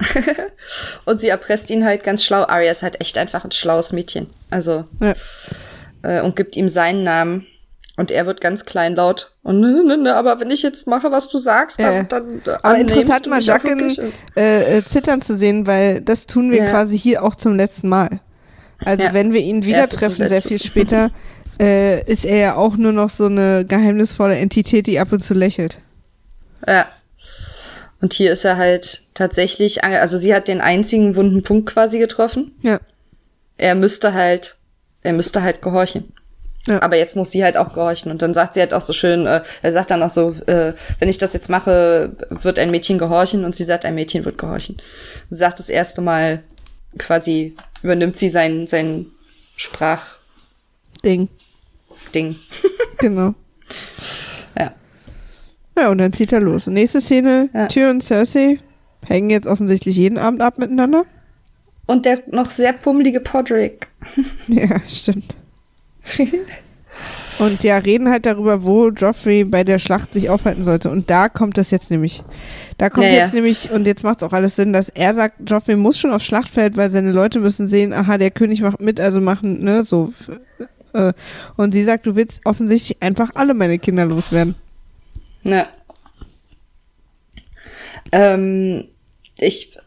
[laughs] und sie erpresst ihn halt ganz schlau. Arya ist halt echt einfach ein schlaues Mädchen. Also, äh, und gibt ihm seinen Namen. Und er wird ganz kleinlaut. Und ne, ne, ne, aber wenn ich jetzt mache, was du sagst, dann. Ja. dann aber interessant mal Jacken äh, äh, zittern zu sehen, weil das tun wir ja. quasi hier auch zum letzten Mal. Also ja. wenn wir ihn wieder treffen, sehr viel später, [laughs] äh, ist er ja auch nur noch so eine geheimnisvolle Entität, die ab und zu lächelt. Ja. Und hier ist er halt tatsächlich, also sie hat den einzigen wunden Punkt quasi getroffen. Ja. Er müsste halt, er müsste halt gehorchen. Ja. Aber jetzt muss sie halt auch gehorchen. Und dann sagt sie halt auch so schön, äh, er sagt dann auch so, äh, wenn ich das jetzt mache, wird ein Mädchen gehorchen. Und sie sagt, ein Mädchen wird gehorchen. Sie sagt das erste Mal quasi, übernimmt sie sein, sein Sprach... Ding. Ding. [laughs] genau. Ja. Ja, und dann zieht er los. Nächste Szene, ja. Tyr und Cersei hängen jetzt offensichtlich jeden Abend ab miteinander. Und der noch sehr pummelige Podrick. [laughs] ja, stimmt. [laughs] und ja, reden halt darüber, wo Joffrey bei der Schlacht sich aufhalten sollte. Und da kommt das jetzt nämlich. Da kommt ja, jetzt nämlich, und jetzt macht es auch alles Sinn, dass er sagt, Joffrey muss schon aufs Schlachtfeld, weil seine Leute müssen sehen, aha, der König macht mit, also machen, ne, so. Äh, und sie sagt, du willst offensichtlich einfach alle meine Kinder loswerden. Ne. Ähm, ich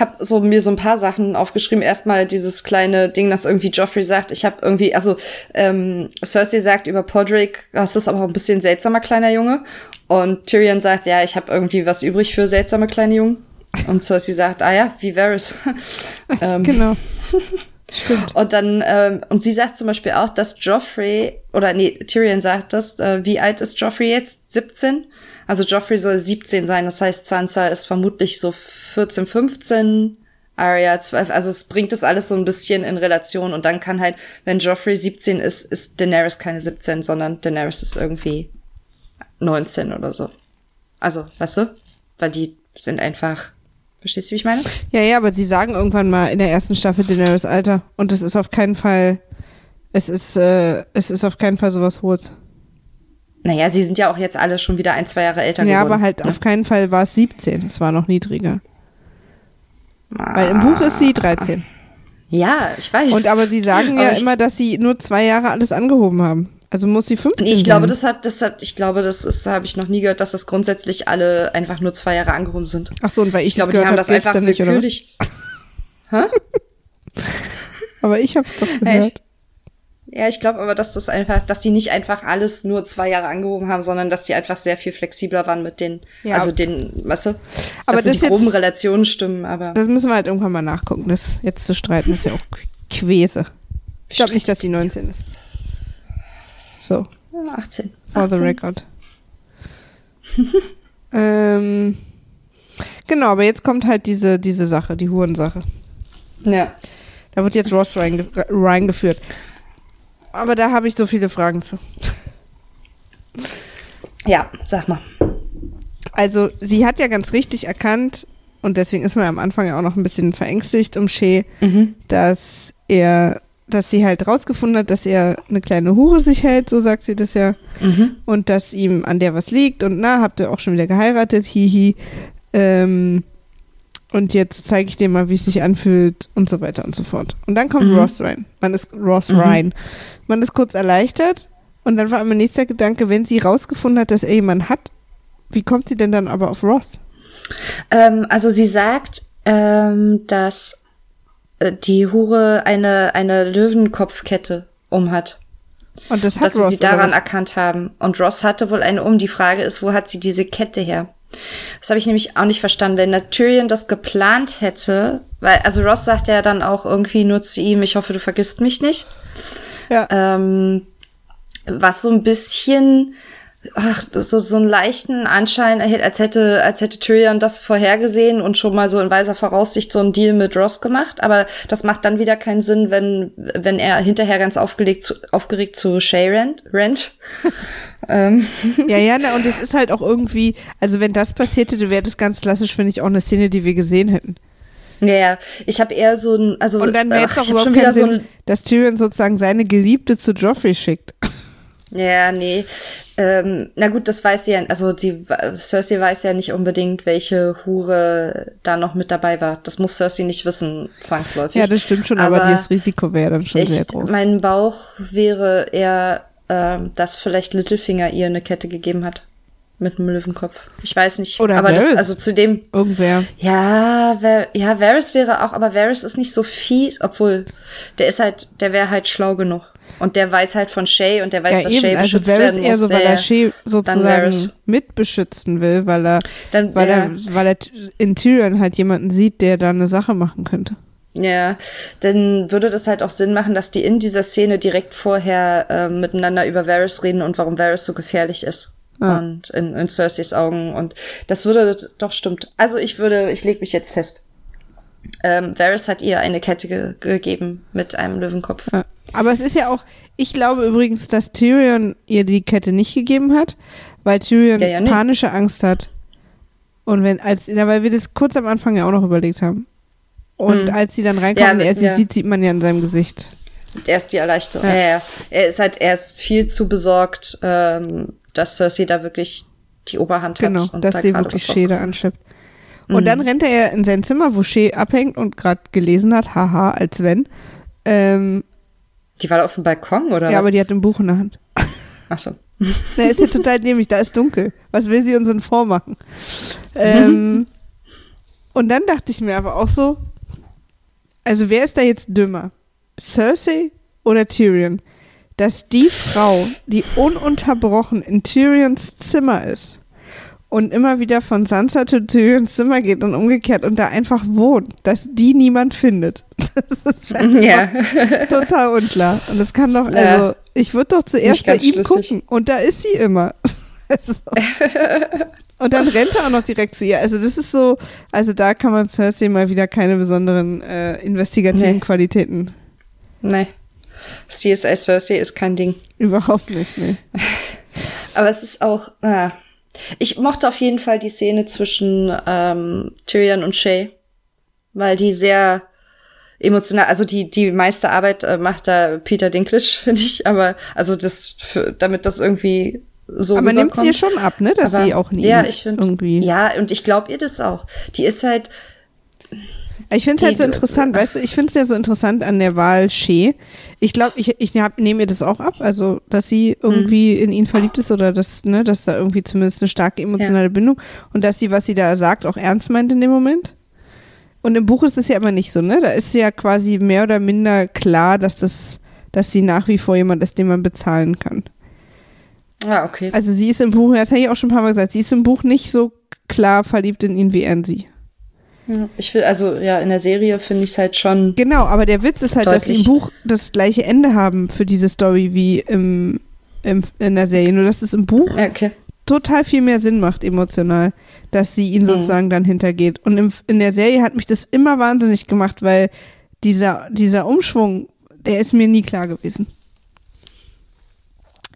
habe so mir so ein paar Sachen aufgeschrieben. Erstmal dieses kleine Ding, das irgendwie Joffrey sagt. Ich habe irgendwie, also ähm, Cersei sagt über Podrick, das ist aber auch ein bisschen seltsamer kleiner Junge. Und Tyrion sagt, ja, ich habe irgendwie was übrig für seltsame kleine Jungen. Und Cersei sagt, ah ja, wie Varys. [laughs] ähm, genau. [laughs] Stimmt. Und dann, ähm, und sie sagt zum Beispiel auch, dass Joffrey, oder nee, Tyrion sagt das, äh, wie alt ist Joffrey jetzt? 17? Also Joffrey soll 17 sein, das heißt, Sansa ist vermutlich so 14, 15, Arya 12. Also es bringt das alles so ein bisschen in Relation und dann kann halt, wenn Joffrey 17 ist, ist Daenerys keine 17, sondern Daenerys ist irgendwie 19 oder so. Also, weißt du? Weil die sind einfach Verstehst du, wie ich meine? Ja, ja, aber sie sagen irgendwann mal in der ersten Staffel Daenerys Alter. Und es ist auf keinen Fall, es ist, äh, es ist auf keinen Fall sowas Hohes. Naja, sie sind ja auch jetzt alle schon wieder ein, zwei Jahre älter ja, geworden. Ja, aber halt ja. auf keinen Fall war es 17. Es war noch niedriger. Ah. Weil im Buch ist sie 13. Ja, ich weiß. Und aber sie sagen ja immer, dass sie nur zwei Jahre alles angehoben haben. Also muss sie 15 Ich glaube, das hat, das hat, ich glaube, das ist, habe ich noch nie gehört, dass das grundsätzlich alle einfach nur zwei Jahre angehoben sind. Ach so, und weil ich, ich glaube, die haben das einfach willkürlich. [laughs] Hä? aber ich habe doch gehört. Echt? Ja, ich glaube aber, dass das einfach, dass die nicht einfach alles nur zwei Jahre angehoben haben, sondern dass die einfach sehr viel flexibler waren mit den, ja. also den, weißt du, aber dass das so die groben Relationen stimmen, aber. Das müssen wir halt irgendwann mal nachgucken. Das jetzt zu streiten ist ja auch Quäse. Ich glaube nicht, dass die 19 ist. So. 18. For 18. the record. [laughs] ähm, genau, aber jetzt kommt halt diese, diese Sache, die Hurensache. Ja. Da wird jetzt Ross reingeführt. Aber da habe ich so viele Fragen zu. Ja, sag mal. Also, sie hat ja ganz richtig erkannt, und deswegen ist man am Anfang ja auch noch ein bisschen verängstigt um Shea, mhm. dass er dass sie halt rausgefunden hat, dass er eine kleine Hure sich hält, so sagt sie das ja. Mhm. Und dass ihm an der was liegt und na, habt ihr auch schon wieder geheiratet, hihi. Ähm, und jetzt zeige ich dir mal, wie es sich anfühlt und so weiter und so fort. Und dann kommt mhm. Ross rein. Man ist Ross mhm. rein. Man ist kurz erleichtert und dann war mein nächster Gedanke, wenn sie rausgefunden hat, dass er jemanden hat, wie kommt sie denn dann aber auf Ross? Ähm, also sie sagt, ähm, dass die Hure eine, eine Löwenkopfkette umhat. Und das hat dass Ross, sie daran erkannt haben. Und Ross hatte wohl eine um. Die Frage ist, wo hat sie diese Kette her? Das habe ich nämlich auch nicht verstanden. Wenn Tyrion das geplant hätte, weil, also Ross sagt ja dann auch irgendwie nur zu ihm, ich hoffe, du vergisst mich nicht. Ja. Ähm, was so ein bisschen ach, so, so einen leichten Anschein erhält, als hätte, als hätte Tyrion das vorhergesehen und schon mal so in weiser Voraussicht so einen Deal mit Ross gemacht. Aber das macht dann wieder keinen Sinn, wenn, wenn er hinterher ganz aufgelegt zu, aufgeregt zu Shay rent. rent. [laughs] ähm. [laughs] Ja, ja, na, und es ist halt auch irgendwie, also wenn das passiert hätte, wäre das ganz klassisch, finde ich, auch eine Szene, die wir gesehen hätten. Ja, ja. Ich habe eher so ein, also und dann wäre es [laughs] auch überhaupt keinen Sinn, so dass Tyrion sozusagen seine Geliebte zu Joffrey schickt. Ja, nee. Ähm, na gut, das weiß sie ja, also die Cersei weiß ja nicht unbedingt, welche Hure da noch mit dabei war. Das muss Cersei nicht wissen, zwangsläufig. Ja, das stimmt schon, aber, aber das Risiko wäre dann schon ich, sehr groß. Mein Bauch wäre eher, ähm, dass vielleicht Littlefinger ihr eine Kette gegeben hat. Mit einem Löwenkopf. Ich weiß nicht. Oder aber Varys. das, also zu dem. Irgendwer. Ja, Var ja, Varys wäre auch, aber Varys ist nicht so fies, obwohl der ist halt, der wäre halt schlau genug. Und der weiß halt von Shay und der weiß, ja, dass eben. Shay also beschützt also werden eher so, weil er Shay sozusagen mitbeschützen will, weil er, dann, weil ja. er, weil er in Tyrion halt jemanden sieht, der da eine Sache machen könnte. Ja, dann würde das halt auch Sinn machen, dass die in dieser Szene direkt vorher äh, miteinander über Varys reden und warum Varys so gefährlich ist. Ah. Und in, in Cerseis Augen. Und das würde, doch stimmt. Also ich würde, ich leg mich jetzt fest. Ähm, Varys hat ihr eine Kette ge gegeben mit einem Löwenkopf. Ja. Aber es ist ja auch, ich glaube übrigens, dass Tyrion ihr die Kette nicht gegeben hat, weil Tyrion ja panische Angst hat. Und wenn, als, ja, weil wir das kurz am Anfang ja auch noch überlegt haben. Und mhm. als sie dann reinkommen, ja, er sie ja. sieht, sieht man ja in seinem Gesicht. Er ist die Erleichterung. Ja. ja. Er ist halt, er ist viel zu besorgt, ähm, dass Cersei da wirklich die Oberhand genau, hat. Genau, dass da sie wirklich Schäde anschleppt. Und mhm. dann rennt er in sein Zimmer, wo Shea abhängt und gerade gelesen hat, haha, als wenn. Ähm, die war da auf dem Balkon, oder? Ja, aber die hat ein Buch in der Hand. [laughs] Ach so. Na, ist ja total nämlich, da ist dunkel. Was will sie uns denn vormachen? Ähm, und dann dachte ich mir aber auch so, also wer ist da jetzt dümmer? Cersei oder Tyrion? Dass die Frau, die ununterbrochen in Tyrions Zimmer ist, und immer wieder von Sansa zu Tyrions Zimmer geht und umgekehrt und da einfach wohnt, dass die niemand findet. [laughs] Das ist [laughs] ja. total unklar. Und das kann doch, ja. also, ich würde doch zuerst bei ihm schlüssig. gucken und da ist sie immer. [laughs] Also. Und dann rennt er auch noch direkt zu ihr. Also das ist so, also da kann man Cersei mal wieder keine besonderen äh, investigativen nee. Qualitäten. Nee. CSI Cersei ist kein Ding. Überhaupt nicht, nee. Aber es ist auch, ah, ich mochte auf jeden Fall die Szene zwischen ähm, Tyrion und Shay, weil die sehr emotional, also die die meiste Arbeit äh, macht da Peter Dinklage, [laughs] finde ich, aber also das für, damit das irgendwie so Aber nimmt sie ihr schon ab, ne, dass aber, sie auch nie ja, ich find, irgendwie Ja, und ich glaube ihr das auch. Die ist halt ich finde es halt so interessant, weißt du, ich finde es ja so interessant an der Wahl Shea. Ich glaube, ich, ich nehme ihr das auch ab, also dass sie irgendwie mhm. in ihn verliebt ist oder dass, ne, dass da irgendwie zumindest eine starke emotionale ja. Bindung und dass sie, was sie da sagt, auch ernst meint in dem Moment. Und im Buch ist es ja immer nicht so, ne? Da ist ja quasi mehr oder minder klar, dass das, dass sie nach wie vor jemand ist, den man bezahlen kann. Ah, okay. Also sie ist im Buch, das habe ich auch schon ein paar Mal gesagt, sie ist im Buch nicht so klar verliebt in ihn wie er in sie. Ja, ich will, also ja, in der Serie finde ich es halt schon. Genau, aber der Witz ist halt, dass sie im Buch das gleiche Ende haben für diese Story wie im, im in der Serie. Nur dass es im Buch okay. total viel mehr Sinn macht, emotional, dass sie ihn mhm. sozusagen mhm. dann hintergeht. Und im, in der Serie hat mich das immer wahnsinnig gemacht, weil dieser, dieser Umschwung, der ist mir nie klar gewesen.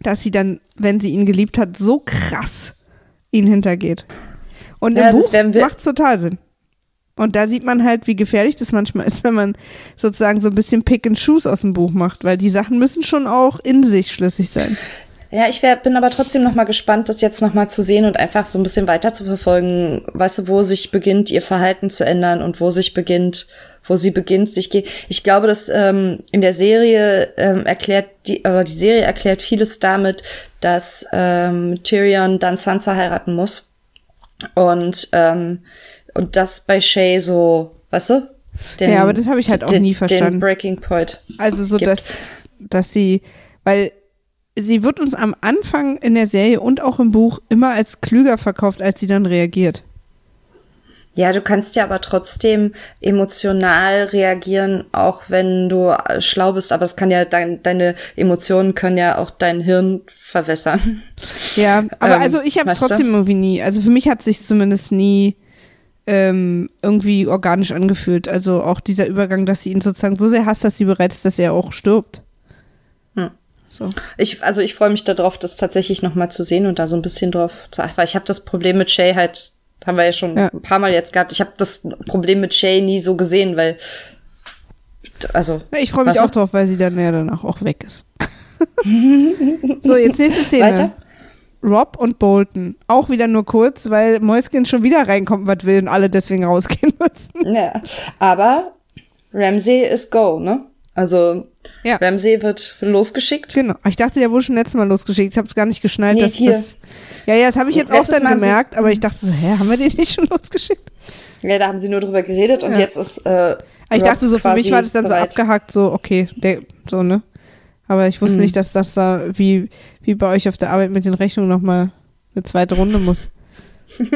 Dass sie dann, wenn sie ihn geliebt hat, so krass ihn hintergeht. Und ja, im Buch macht total Sinn. Und da sieht man halt, wie gefährlich das manchmal ist, [laughs] wenn man sozusagen so ein bisschen Pick and Shoes aus dem Buch macht, weil die Sachen müssen schon auch in sich schlüssig sein. Ja, ich wär, bin aber trotzdem noch mal gespannt, das jetzt noch mal zu sehen und einfach so ein bisschen weiter zu verfolgen, weißt du, wo sich beginnt, ihr Verhalten zu ändern und wo sich beginnt, wo sie beginnt, sich geht. Ich glaube, dass ähm, in der Serie ähm, erklärt die, aber die Serie erklärt vieles damit, dass ähm, Tyrion dann Sansa heiraten muss und ähm, und das bei Shay so, weißt du? Den, ja, aber das habe ich halt auch den, nie verstanden. Den Breaking Point. Also so, dass, dass sie, weil sie wird uns am Anfang in der Serie und auch im Buch immer als klüger verkauft, als sie dann reagiert. Ja, du kannst ja aber trotzdem emotional reagieren, auch wenn du schlau bist, aber es kann ja dein, deine Emotionen können ja auch dein Hirn verwässern. Ja, aber [laughs] ähm, also ich habe trotzdem irgendwie nie, also für mich hat sich zumindest nie ähm, irgendwie organisch angefühlt. Also auch dieser Übergang, dass sie ihn sozusagen so sehr hasst, dass sie bereit ist, dass er auch stirbt. Hm. So. Ich, also ich freue mich darauf, das tatsächlich noch mal zu sehen und da so ein bisschen drauf zu achten. Weil ich habe das Problem mit Shay halt, haben wir ja schon ja. ein paar Mal jetzt gehabt. Ich habe das Problem mit Shay nie so gesehen, weil also. Ja, ich freue mich auch drauf, weil sie dann ja danach auch weg ist. [laughs] so, jetzt nächste Szene. Weiter? Rob und Bolton. Auch wieder nur kurz, weil Mäuschen schon wieder reinkommt, was will und alle deswegen rausgehen [laughs] müssen. Ja, aber Ramsey ist Go, ne? Also ja. Ramsey wird losgeschickt. Genau. Ich dachte, der wurde schon letztes Mal losgeschickt. Ich habe es gar nicht geschnallt, nee, dass hier. das. Ja, ja, das habe ich jetzt letztes auch dann Mal gemerkt, aber ich dachte so, hä, haben wir den nicht [laughs] schon losgeschickt? Ja, da haben sie nur drüber geredet und ja. jetzt ist. Äh, ich dachte so, für mich war das dann bereit. so abgehackt, so, okay, der, so, ne? Aber ich wusste mhm. nicht, dass das da wie, wie bei euch auf der Arbeit mit den Rechnungen nochmal eine zweite Runde muss. [laughs]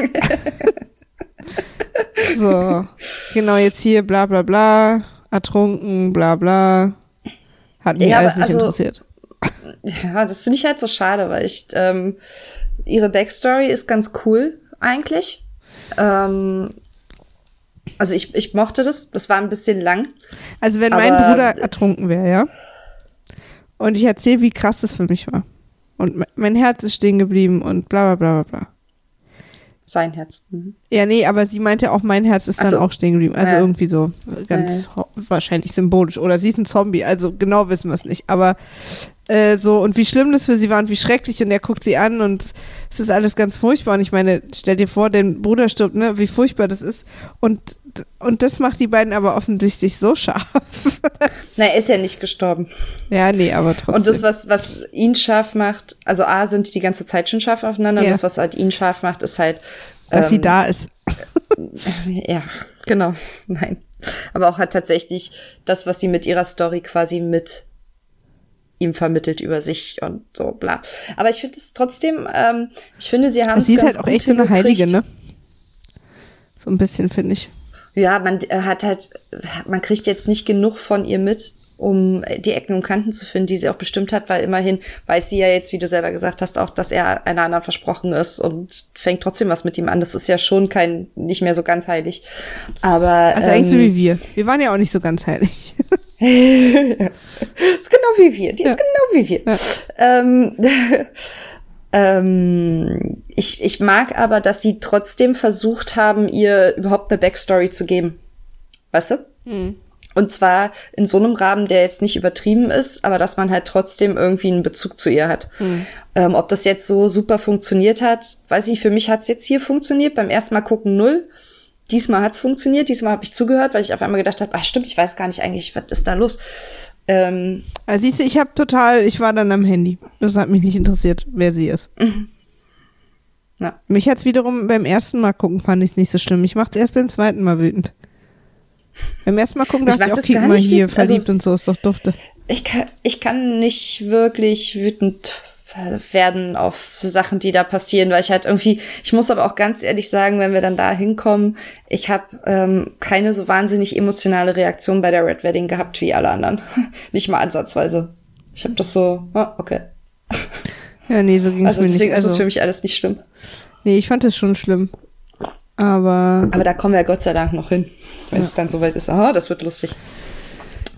so, genau, jetzt hier bla bla bla, ertrunken, bla bla. Hat mich ja, alles nicht also, interessiert. Ja, das finde ich halt so schade, weil ich, ähm, ihre Backstory ist ganz cool eigentlich. Ähm, also ich, ich mochte das, das war ein bisschen lang. Also wenn mein Bruder ertrunken wäre, ja? Und ich erzähle, wie krass das für mich war. Und mein Herz ist stehen geblieben und bla bla bla bla bla. Sein Herz. Mhm. Ja, nee, aber sie meinte auch, mein Herz ist dann so. auch stehen geblieben. Also ja. irgendwie so ganz ja. wahrscheinlich symbolisch. Oder sie ist ein Zombie, also genau wissen wir es nicht. Aber äh, so, und wie schlimm das für sie war und wie schrecklich. Und er guckt sie an und es ist alles ganz furchtbar. Und ich meine, stell dir vor, dein Bruder stirbt, ne? Wie furchtbar das ist. Und, und das macht die beiden aber offensichtlich so scharf. [laughs] Na, er ist ja nicht gestorben. Ja, nee, aber trotzdem. Und das, was, was ihn scharf macht, also A, sind die die ganze Zeit schon scharf aufeinander. Ja. Und das, was halt ihn scharf macht, ist halt. Dass ähm, sie da ist. [laughs] ja, genau. Nein. Aber auch halt tatsächlich das, was sie mit ihrer Story quasi mit ihm vermittelt über sich und so bla. Aber ich finde es trotzdem, ähm, ich finde, sie haben es. Sie ist halt auch echt so eine Heilige, ne? So ein bisschen, finde ich. Ja, man äh, hat halt, man kriegt jetzt nicht genug von ihr mit, um die Ecken und Kanten zu finden, die sie auch bestimmt hat, weil immerhin weiß sie ja jetzt, wie du selber gesagt hast, auch, dass er einer anderen versprochen ist und fängt trotzdem was mit ihm an. Das ist ja schon kein, nicht mehr so ganz heilig. Aber. Also eigentlich ähm, so wie wir. Wir waren ja auch nicht so ganz heilig. [laughs] [laughs] ist genau wie wir. Die ja. ist genau wie wir. Ja. Ähm, [laughs] ähm, ich, ich mag aber, dass sie trotzdem versucht haben, ihr überhaupt eine Backstory zu geben. Weißt du? Mhm. Und zwar in so einem Rahmen, der jetzt nicht übertrieben ist, aber dass man halt trotzdem irgendwie einen Bezug zu ihr hat. Mhm. Ähm, ob das jetzt so super funktioniert hat, weiß ich, für mich hat es jetzt hier funktioniert. Beim ersten Mal gucken null. Diesmal hat's funktioniert, diesmal habe ich zugehört, weil ich auf einmal gedacht habe, ah stimmt, ich weiß gar nicht eigentlich, was ist da los. Ähm, also siehst du, ich habe total, ich war dann am Handy. Das hat mich nicht interessiert, wer sie ist. Mhm. Ja. Mich hat's wiederum beim ersten Mal gucken, fand ich nicht so schlimm. Ich mach's erst beim zweiten Mal wütend. Beim ersten Mal gucken dachte ich, ich auch, kick mal hier, wütend. verliebt also, und so, ist doch dufte. Ich kann, ich kann nicht wirklich wütend werden auf Sachen, die da passieren, weil ich halt irgendwie, ich muss aber auch ganz ehrlich sagen, wenn wir dann da hinkommen, ich habe ähm, keine so wahnsinnig emotionale Reaktion bei der Red Wedding gehabt wie alle anderen. [laughs] Nicht mal ansatzweise. Ich habe das so, oh, okay. Ja, nee, so ging es also, mir deswegen nicht. Also, ist es für mich alles nicht schlimm. Nee, ich fand es schon schlimm. Aber. Aber da kommen wir ja Gott sei Dank noch hin, wenn es ja. dann soweit ist. Aha, das wird lustig.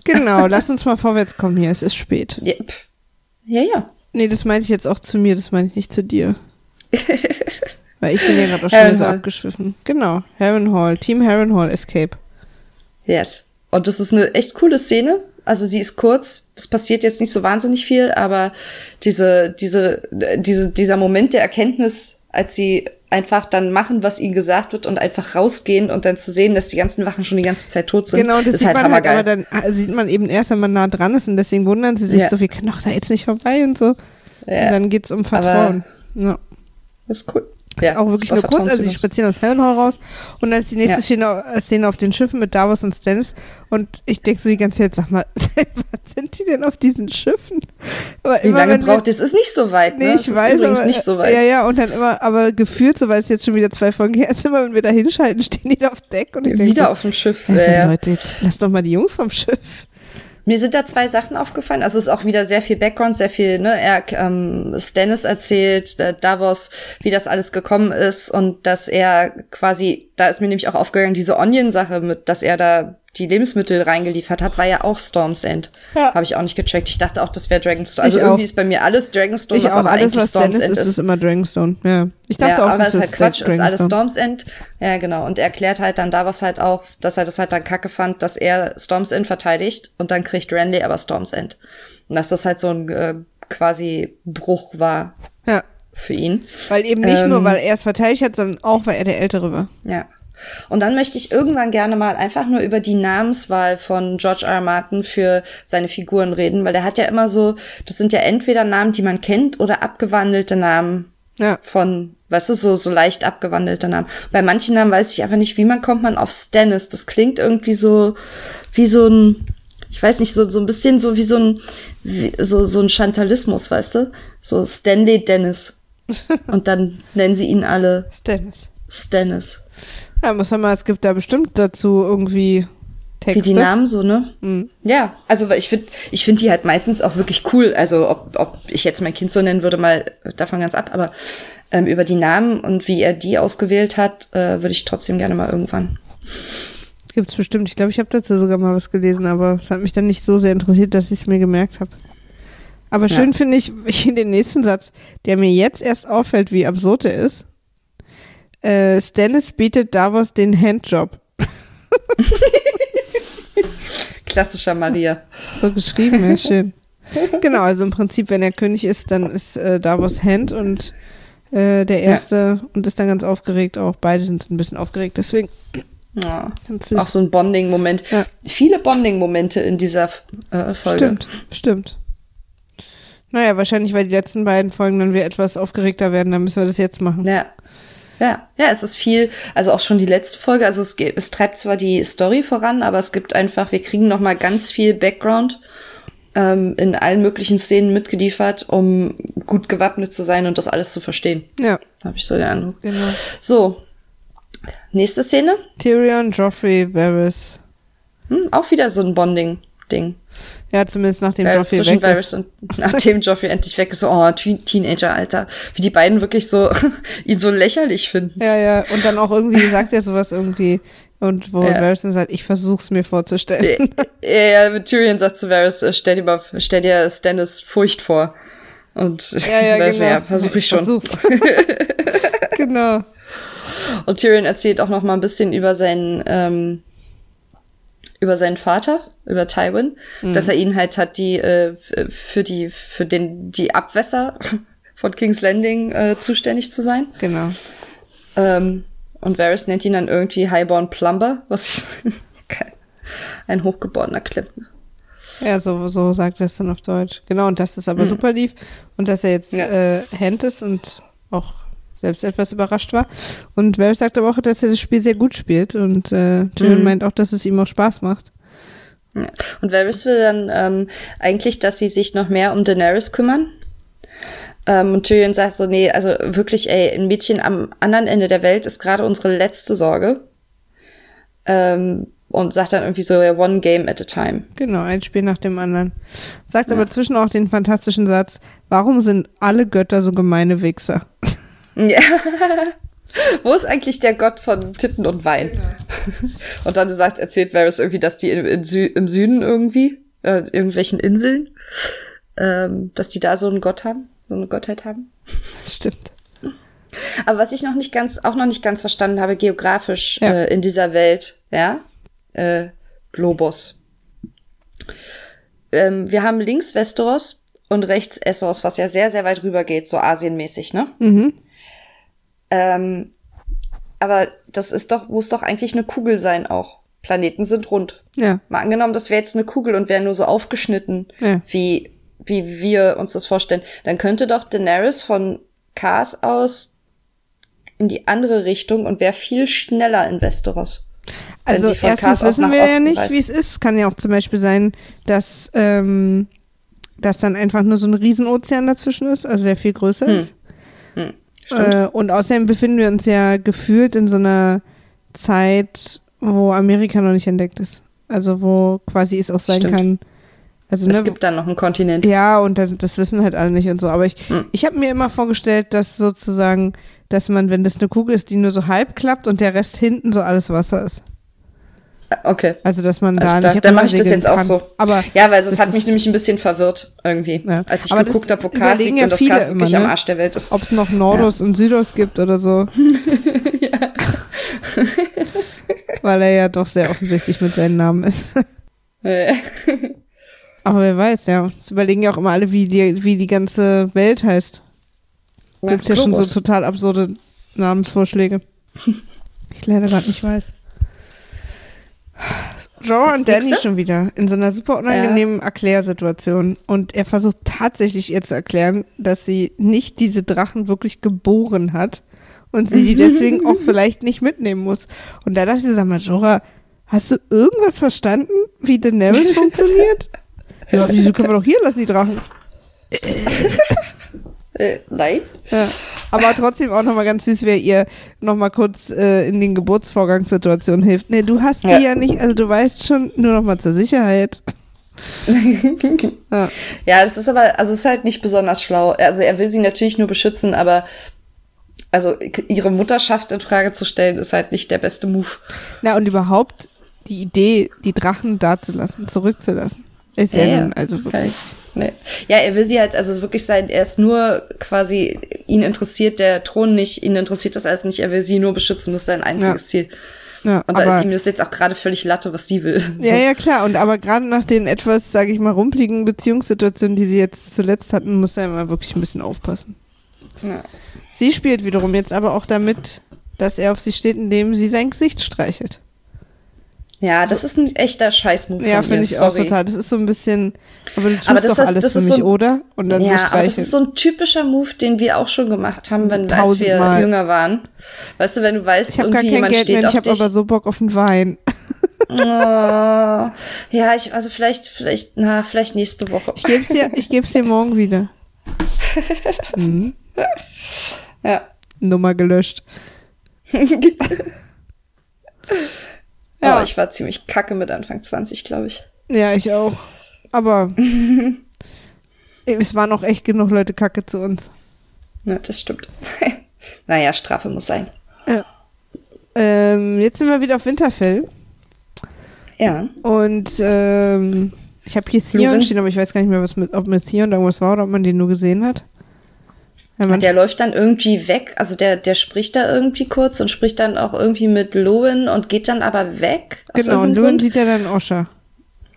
Genau, lass uns mal vorwärts kommen hier. Es ist spät. [laughs] Ja, ja. ja. Nee, das meinte ich jetzt auch zu mir, das meine ich nicht zu dir. [laughs] Weil ich bin ja gerade auch schon so abgeschwiffen. Genau, Heron Hall, Team Heron Hall Escape. Yes. Und das ist eine echt coole Szene. Also sie ist kurz, es passiert jetzt nicht so wahnsinnig viel, aber diese, diese, diese, dieser Moment der Erkenntnis, als sie einfach dann machen, was ihnen gesagt wird und einfach rausgehen und dann zu sehen, dass die ganzen Wachen schon die ganze Zeit tot sind. Genau, das sieht halt man halt, aber dann äh, sieht man eben erst, wenn man nah dran ist und deswegen wundern sie sich ja. so, wir können doch da jetzt nicht vorbei und so. Ja. Und dann geht's um Vertrauen. Aber ja. Das ist cool. Ja, auch wirklich nur kurz, also sie spazieren aus Hellenhall raus und dann ist die nächste ja. Szene, äh, Szene auf den Schiffen mit Davos und Stannis und ich denke so die ganze Zeit, sag mal, [laughs] was sind die denn auf diesen Schiffen? Aber Wie lange braucht es? Ist nicht so weit, ne? Nee, ich das weiß, übrigens aber, nicht so weit. Ja, ja, und dann immer, aber gefühlt, so weil es jetzt schon wieder zwei Folgen her ist, [laughs] immer wenn wir da hinschalten, stehen die da auf Deck und ich denke Wieder so, auf dem Schiff. Also, ja, Leute, jetzt lass doch mal die Jungs vom Schiff. Mir sind da zwei Sachen aufgefallen. Also es ist auch wieder sehr viel Background, sehr viel, ne, er, ähm, Stannis erzählt, äh, Davos, wie das alles gekommen ist und dass er quasi, da ist mir nämlich auch aufgegangen, diese Onion-Sache mit, dass er da die Lebensmittel reingeliefert hat, war ja auch Storm's End. Ja. Habe ich auch nicht gecheckt. Ich dachte auch, das wäre Dragonstone. Also ich irgendwie auch. ist bei mir alles Dragonstone, ich was auch, aber alles, eigentlich was Storm's End ist. ist immer Dragonstone. Ja. Ich dachte ja, auch, aber das ist halt Quatsch, ist alles Storm's End. Ja, genau. Und er erklärt halt dann da was halt auch, dass er das halt dann kacke fand, dass er Storm's End verteidigt und dann kriegt Randy aber Storm's End. Und dass das halt so ein äh, quasi Bruch war. Ja. Für ihn. Weil eben nicht ähm, nur, weil er es verteidigt hat, sondern auch, weil er der Ältere war. Ja. Und dann möchte ich irgendwann gerne mal einfach nur über die Namenswahl von George R. R. Martin für seine Figuren reden, weil der hat ja immer so, das sind ja entweder Namen, die man kennt oder abgewandelte Namen ja. von, weißt du, so, so leicht abgewandelte Namen. Bei manchen Namen weiß ich einfach nicht, wie man kommt man auf Stannis. Das klingt irgendwie so, wie so ein, ich weiß nicht, so, so ein bisschen so wie so ein, wie, so, so ein Chantalismus, weißt du? So Stanley Dennis. [laughs] Und dann nennen sie ihn alle Stannis. Stannis. Ja, muss man mal, es gibt da bestimmt dazu irgendwie Texte. Wie die Namen so, ne? Mhm. Ja, also ich finde ich finde die halt meistens auch wirklich cool. Also ob, ob ich jetzt mein Kind so nennen würde, mal davon ganz ab, aber ähm, über die Namen und wie er die ausgewählt hat, äh, würde ich trotzdem gerne mal irgendwann. Gibt's bestimmt. Ich glaube, ich habe dazu sogar mal was gelesen, aber es hat mich dann nicht so sehr interessiert, dass ich es mir gemerkt habe. Aber schön ja. finde ich, ich [laughs] den nächsten Satz, der mir jetzt erst auffällt, wie absurd er ist äh, Stannis bietet Davos den Handjob. [laughs] Klassischer Maria. So geschrieben, ja, schön. Genau, also im Prinzip, wenn er König ist, dann ist äh, Davos Hand und äh, der Erste ja. und ist dann ganz aufgeregt auch. Beide sind ein bisschen aufgeregt, deswegen. Ja, auch so ein Bonding-Moment. Ja. Viele Bonding-Momente in dieser äh, Folge. Stimmt, stimmt. Naja, wahrscheinlich, weil die letzten beiden Folgen dann wieder etwas aufgeregter werden, dann müssen wir das jetzt machen. Ja, ja, ja, es ist viel, also auch schon die letzte Folge, also es, es treibt zwar die Story voran, aber es gibt einfach, wir kriegen noch mal ganz viel Background ähm, in allen möglichen Szenen mitgeliefert, um gut gewappnet zu sein und das alles zu verstehen. Ja. Habe ich so den Eindruck. Genau. So, nächste Szene. Tyrion, Joffrey, Varys. Hm, auch wieder so ein Bonding-Ding. Ja, zumindest nachdem Varys Joffrey weg Varys ist. Und [laughs] nachdem Joffrey endlich weg ist, so, oh, Teenager, Alter. Wie die beiden wirklich so, [laughs] ihn so lächerlich finden. Ja, ja. Und dann auch irgendwie [laughs] sagt er sowas irgendwie. Und wo ja. Varys dann sagt, ich versuch's mir vorzustellen. Ja, ja, Tyrion sagt zu Varys, äh, stell dir mal, stell dir Stannis Furcht vor. Und ja, ja, weiß, genau. ja versuche ich, ich schon. Versuch's. genau. Und Tyrion erzählt auch noch mal ein bisschen über seinen, ähm, über seinen Vater, über Tywin, mhm. dass er ihn halt hat die äh, für die für den die Abwässer [laughs] von King's Landing äh, zuständig zu sein. Genau. Ähm, und Varys nennt ihn dann irgendwie Highborn Plumber, was ich [laughs] ein hochgeborener Klempner. Ja, so, so sagt er es dann auf Deutsch. Genau, und dass das aber mhm. super lief und dass er jetzt ja. äh, Hand ist und auch selbst etwas überrascht war. Und Varys sagt aber auch, dass er das Spiel sehr gut spielt und äh, Tyrion mhm. meint auch, dass es ihm auch Spaß macht. Ja. Und Varys will dann ähm, eigentlich, dass sie sich noch mehr um Daenerys kümmern. Ähm, und Tyrion sagt so, nee, also wirklich, ey, ein Mädchen am anderen Ende der Welt ist gerade unsere letzte Sorge. Ähm, und sagt dann irgendwie so, one game at a time. Genau, ein Spiel nach dem anderen. Sagt ja. aber zwischen auch den fantastischen Satz, warum sind alle Götter so gemeine Wichser? [laughs] Ja. [laughs] Wo ist eigentlich der Gott von Titten und Wein? Genau. [laughs] Und dann sagt, erzählt Varys irgendwie, dass die in, in Sü im Süden irgendwie, äh, irgendwelchen Inseln, ähm, dass die da so einen Gott haben, so eine Gottheit haben. Stimmt. Aber was ich noch nicht ganz, auch noch nicht ganz verstanden habe, geografisch ja. äh, in dieser Welt, ja, äh, Globus. Ähm, wir haben links Westeros und rechts Essos, was ja sehr, sehr weit rüber geht, so asienmäßig, ne? Mhm. Ähm, aber das ist doch, muss doch eigentlich eine Kugel sein auch. Planeten sind rund. Ja. Mal angenommen, das wäre jetzt eine Kugel und wäre nur so aufgeschnitten, ja. wie, wie wir uns das vorstellen. Dann könnte doch Daenerys von Kars aus in die andere Richtung und wäre viel schneller in Westeros. Also erstens Kars wissen wir ja nicht, wie es ist. Kann ja auch zum Beispiel sein, dass, ähm, dass dann einfach nur so ein Riesenozean dazwischen ist, also der viel größer hm. ist. Hm. Äh, und außerdem befinden wir uns ja gefühlt in so einer Zeit, wo Amerika noch nicht entdeckt ist. Also wo quasi es auch sein Stimmt. kann. Also, es ne, gibt dann noch einen Kontinent. Ja, und das, wissen halt alle nicht und so. Aber ich, hm. ich habe mir immer vorgestellt, dass sozusagen, dass man, wenn das eine Kugel ist, die nur so halb klappt und der Rest hinten so alles Wasser ist. Okay. Also, dass man also da da, nicht. Dann mache ich das jetzt kann. auch so. Aber ja, weil es hat mich nämlich ein bisschen verwirrt irgendwie, ja. als ich Aber geguckt habe, wo Cars liegt ja und das Cars wirklich ne? am Arsch der Welt ist. Ob es noch Nordos ja. und Südos gibt oder so. [laughs] ja. [laughs] weil er ja doch sehr offensichtlich mit seinem Namen ist. [laughs] Aber wer weiß, ja. Das überlegen ja auch immer alle, wie die, wie die ganze Welt heißt. Gibt es ja schon so total absurde Namensvorschläge. ich leider gerade nicht weiß. Joe und Danny schon wieder in so einer super unangenehmen ja. Erklärsituation. Und er versucht tatsächlich ihr zu erklären, dass sie nicht diese Drachen wirklich geboren hat und sie die [laughs] deswegen auch vielleicht nicht mitnehmen muss. Und da dachte ich, sag mal, Jorah, hast du irgendwas verstanden, wie Daenerys [laughs] funktioniert? Ja, wieso können wir doch hier lassen, die Drachen? [laughs] Äh, nein. Ja. Aber trotzdem auch nochmal ganz süß, wer ihr nochmal kurz äh, in den Geburtsvorgangssituationen hilft. Nee, du hast die ja, ja nicht, also du weißt schon, nur nochmal zur Sicherheit. [laughs] ja. ja, das ist aber, also es ist halt nicht besonders schlau. Also er will sie natürlich nur beschützen, aber also ihre Mutterschaft in Frage zu stellen, ist halt nicht der beste Move. Na, und überhaupt die Idee, die Drachen dazulassen, zurückzulassen. Ist ja, ja nun also wirklich. Nee. Ja, er will sie halt also wirklich sein, er ist nur quasi, ihn interessiert der Thron nicht, ihn interessiert das alles nicht, er will sie nur beschützen, das ist sein einziges ja. Ziel. Ja, und da ist ihm das jetzt auch gerade völlig Latte, was die will. So. Ja, ja, klar. Und aber gerade nach den etwas, sage ich mal, rumpligen Beziehungssituationen, die sie jetzt zuletzt hatten, muss er immer wirklich ein bisschen aufpassen. Ja. Sie spielt wiederum jetzt aber auch damit, dass er auf sie steht, indem sie sein Gesicht streichelt. Ja, das ist ein echter Scheißmove. Ja, finde ich Sorry. auch total. Das ist so ein bisschen, aber du tust aber das doch ist, alles das für mich, so ein, oder? Und dann ja, so streicheln. Aber das ist so ein typischer Move, den wir auch schon gemacht haben, wenn, als wir Mal. jünger waren. Weißt du, wenn du weißt, ich irgendwie gar kein jemand Geld steht mehr, auf Ich habe aber so Bock auf einen Wein. oh, ja, ich, also vielleicht, vielleicht, na, vielleicht nächste Woche. Ich geb's dir, ich geb's dir morgen wieder. [laughs] Mhm. Ja. Nummer gelöscht. [laughs] Ja. Oh, ich war ziemlich kacke mit Anfang 20, glaube ich. Ja, ich auch. Aber [laughs] es waren auch echt genug Leute kacke zu uns. Ja, das stimmt. [laughs] naja, Strafe muss sein. Ja. Ähm, jetzt sind wir wieder auf Winterfell. Ja. Und ähm, ich habe hier Theon stehen, aber ich weiß gar nicht mehr, was mit, ob mit Theon irgendwas war oder ob man den nur gesehen hat. Und der läuft dann irgendwie weg, also der, der spricht da irgendwie kurz und spricht dann auch irgendwie mit Lowen und geht dann aber weg. Genau, und Lowen sieht ja dann Osha.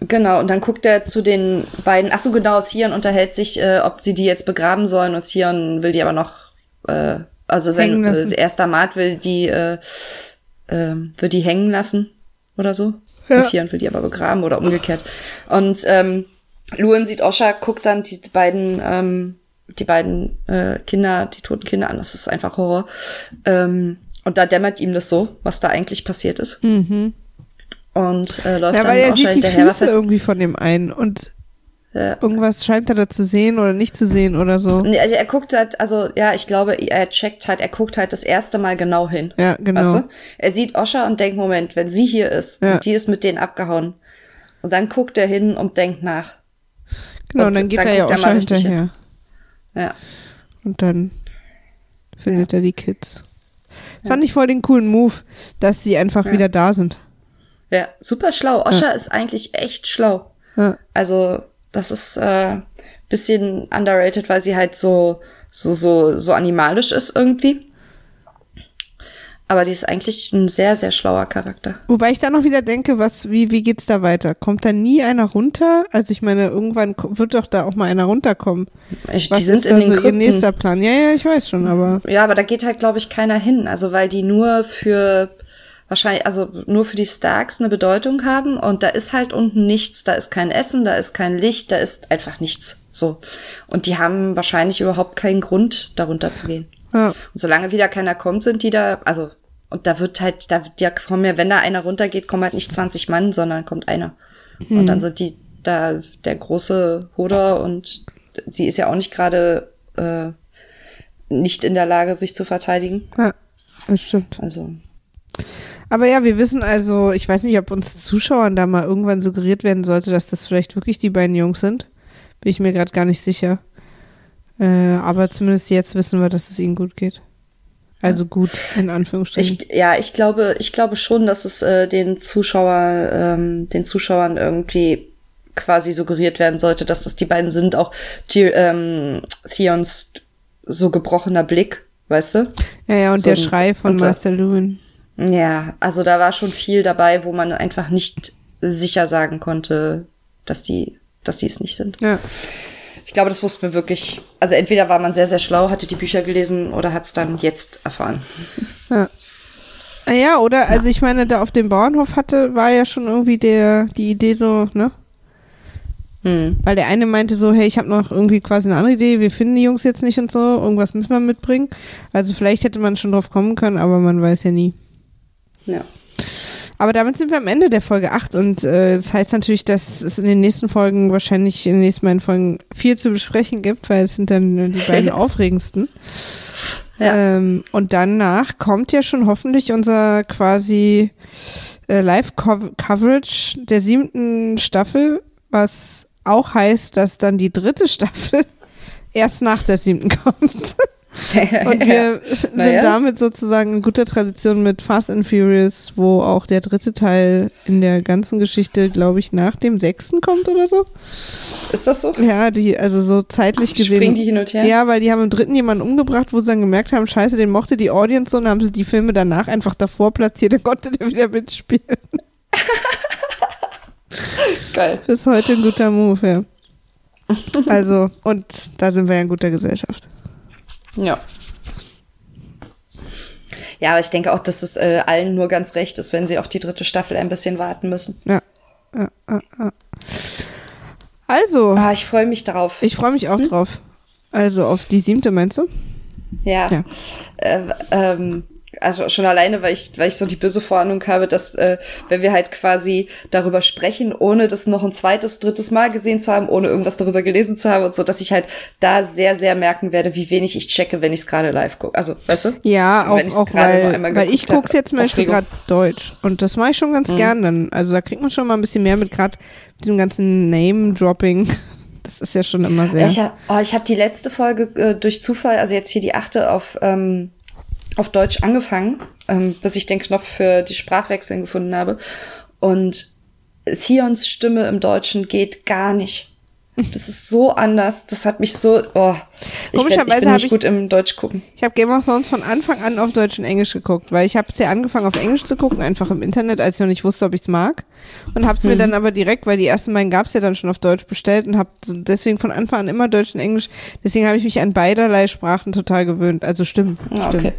Genau, und dann guckt er zu den beiden, ach so genau, Theon unterhält sich, äh, ob sie die jetzt begraben sollen und Theon will die aber noch, äh, also sein äh, erster Mat will die, äh, äh, will die hängen lassen oder so. Ja. Und Theon will die aber begraben oder umgekehrt. Und ähm, Luan sieht Osha, guckt dann die beiden ähm, die beiden äh, Kinder, die toten Kinder an. Das ist einfach Horror. Ähm, und da dämmert ihm das so, was da eigentlich passiert ist. Mhm. Und äh, läuft ja, dann weil er auch sieht die hinterher. Füße irgendwie von dem einen und ja. irgendwas scheint er da zu sehen oder nicht zu sehen oder so. Nee, also er guckt halt, also ja, ich glaube, er checkt halt, er guckt halt das erste Mal genau hin. Ja, genau. Weißt du? Er sieht Osha und denkt, Moment, wenn sie hier ist ja. und die ist mit denen abgehauen. Und dann guckt er hin und denkt nach. Genau, und, und dann geht dann er ja Osha hinterher. Hin. Ja. Und dann findet ja. er die Kids. Das fand ich voll den coolen Move, dass sie einfach wieder da sind. Ja, super schlau. Osha ist eigentlich echt schlau. Also, das ist äh, bisschen underrated, weil sie halt so, so, so, so animalisch ist irgendwie. Aber die ist eigentlich ein sehr, sehr schlauer Charakter. Wobei ich da noch wieder denke, was, wie, wie geht's da weiter? Kommt da nie einer runter? Also ich meine, irgendwann wird doch da auch mal einer runterkommen. Ich, was die sind ist in den so ihr nächster Plan? Ja, ja, ich weiß schon, aber. Ja, aber da geht halt, glaube ich, keiner hin. Also weil die nur für wahrscheinlich, also nur für die Starks eine Bedeutung haben und da ist halt unten nichts, da ist kein Essen, da ist kein Licht, da ist einfach nichts. So. Und die haben wahrscheinlich überhaupt keinen Grund, darunter zu gehen. Ja. Und solange wieder keiner kommt, sind die da, also, und da wird halt, da wird ja kommen ja, wenn da einer runtergeht, kommen halt nicht 20 Mann, sondern kommt einer. Hm. Und dann sind die da der große Hoder und sie ist ja auch nicht gerade äh, nicht in der Lage, sich zu verteidigen. Ja, das stimmt. Also. Aber ja, wir wissen also, ich weiß nicht, ob uns Zuschauern da mal irgendwann suggeriert werden sollte, dass das vielleicht wirklich die beiden Jungs sind. Bin ich mir gerade gar nicht sicher. Äh, aber zumindest jetzt wissen wir, dass es ihnen gut geht. Also gut, in Anführungsstrichen. Ich, ja, ich glaube, ich glaube schon, dass es äh, den Zuschauer, ähm, den Zuschauern irgendwie quasi suggeriert werden sollte, dass das die beiden sind. Auch die, ähm, Theons so gebrochener Blick, weißt du? Ja, ja, und so, der Schrei von Master Lewin. Ja, also da war schon viel dabei, wo man einfach nicht sicher sagen konnte, dass die dass die es nicht sind. Ja. Ich glaube, das wussten wir wirklich. Also entweder war man sehr, sehr schlau, hatte die Bücher gelesen oder hat es dann jetzt erfahren. Ja. Ah ja, oder? Also ich meine, da auf dem Bauernhof hatte, war ja schon irgendwie der, die Idee so, ne? Hm. Weil der eine meinte so, hey, ich habe noch irgendwie quasi eine andere Idee, wir finden die Jungs jetzt nicht und so, irgendwas müssen wir mitbringen. Also vielleicht hätte man schon drauf kommen können, aber man weiß ja nie. Ja. Aber damit sind wir am Ende der Folge 8 und äh, das heißt natürlich, dass es in den nächsten Folgen wahrscheinlich in den nächsten beiden Folgen viel zu besprechen gibt, weil es sind dann die beiden [laughs] aufregendsten. Ja. Ähm, und danach kommt ja schon hoffentlich unser quasi äh, Live-Coverage der siebten Staffel, was auch heißt, dass dann die dritte Staffel [laughs] erst nach der siebten kommt. [laughs] [laughs] Und wir [laughs] sind naja. damit sozusagen in guter Tradition mit Fast and Furious, wo auch der dritte Teil in der ganzen Geschichte, glaube ich, nach dem sechsten kommt oder so. Ist das so? Ja, die, also so zeitlich gesehen. Springen die hin und her? Ja, weil die haben im dritten jemanden umgebracht, wo sie dann gemerkt haben, scheiße, den mochte die Audience so, und haben sie die Filme danach einfach davor platziert, dann konnte der wieder mitspielen. [laughs] Geil. Bis heute ein guter Move, ja. Also, und da sind wir ja in guter Gesellschaft. Ja. Ja, aber ich denke auch, dass es äh, allen nur ganz recht ist, wenn sie auf die dritte Staffel ein bisschen warten müssen. Ja. ja, ja, ja. Also. Ah, ich freue mich darauf. Ich freue mich auch hm? drauf. Also auf die siebte, meinst du? Ja. ja. Äh, ähm, also schon alleine, weil ich, weil ich so die böse Vorahnung habe, dass äh, wenn wir halt quasi darüber sprechen, ohne das noch ein zweites, drittes Mal gesehen zu haben, ohne irgendwas darüber gelesen zu haben und so, dass ich halt da sehr, sehr merken werde, wie wenig ich checke, wenn ich es gerade live gucke. Also, weißt du? Ja, auch, auch weil, weil ich gucke es jetzt zum Beispiel gerade Deutsch und das mache ich schon ganz mhm. gern dann. Also da kriegt man schon mal ein bisschen mehr mit, gerade mit dem ganzen Name-Dropping. [laughs] Das ist ja schon immer sehr. Ich habe oh, hab die letzte Folge äh, durch Zufall, also jetzt hier die achte auf ähm, auf Deutsch angefangen, ähm, bis ich den Knopf für die Sprachwechseln gefunden habe. Und Theons Stimme im Deutschen geht gar nicht. Das ist so anders. Das hat mich so. Oh, ich, werd, ich bin nicht ich, gut im Deutsch gucken. Ich habe Game of Thrones von Anfang an auf Deutsch und Englisch geguckt, weil ich habe es ja angefangen auf Englisch zu gucken, einfach im Internet, als ich noch nicht wusste, ob ich es mag. Und habe es mhm. mir dann aber direkt, weil die ersten beiden gab es ja dann schon auf Deutsch bestellt und habe deswegen von Anfang an immer Deutsch und Englisch. Deswegen habe ich mich an beiderlei Sprachen total gewöhnt. Also stimmt. Ah, stimmt.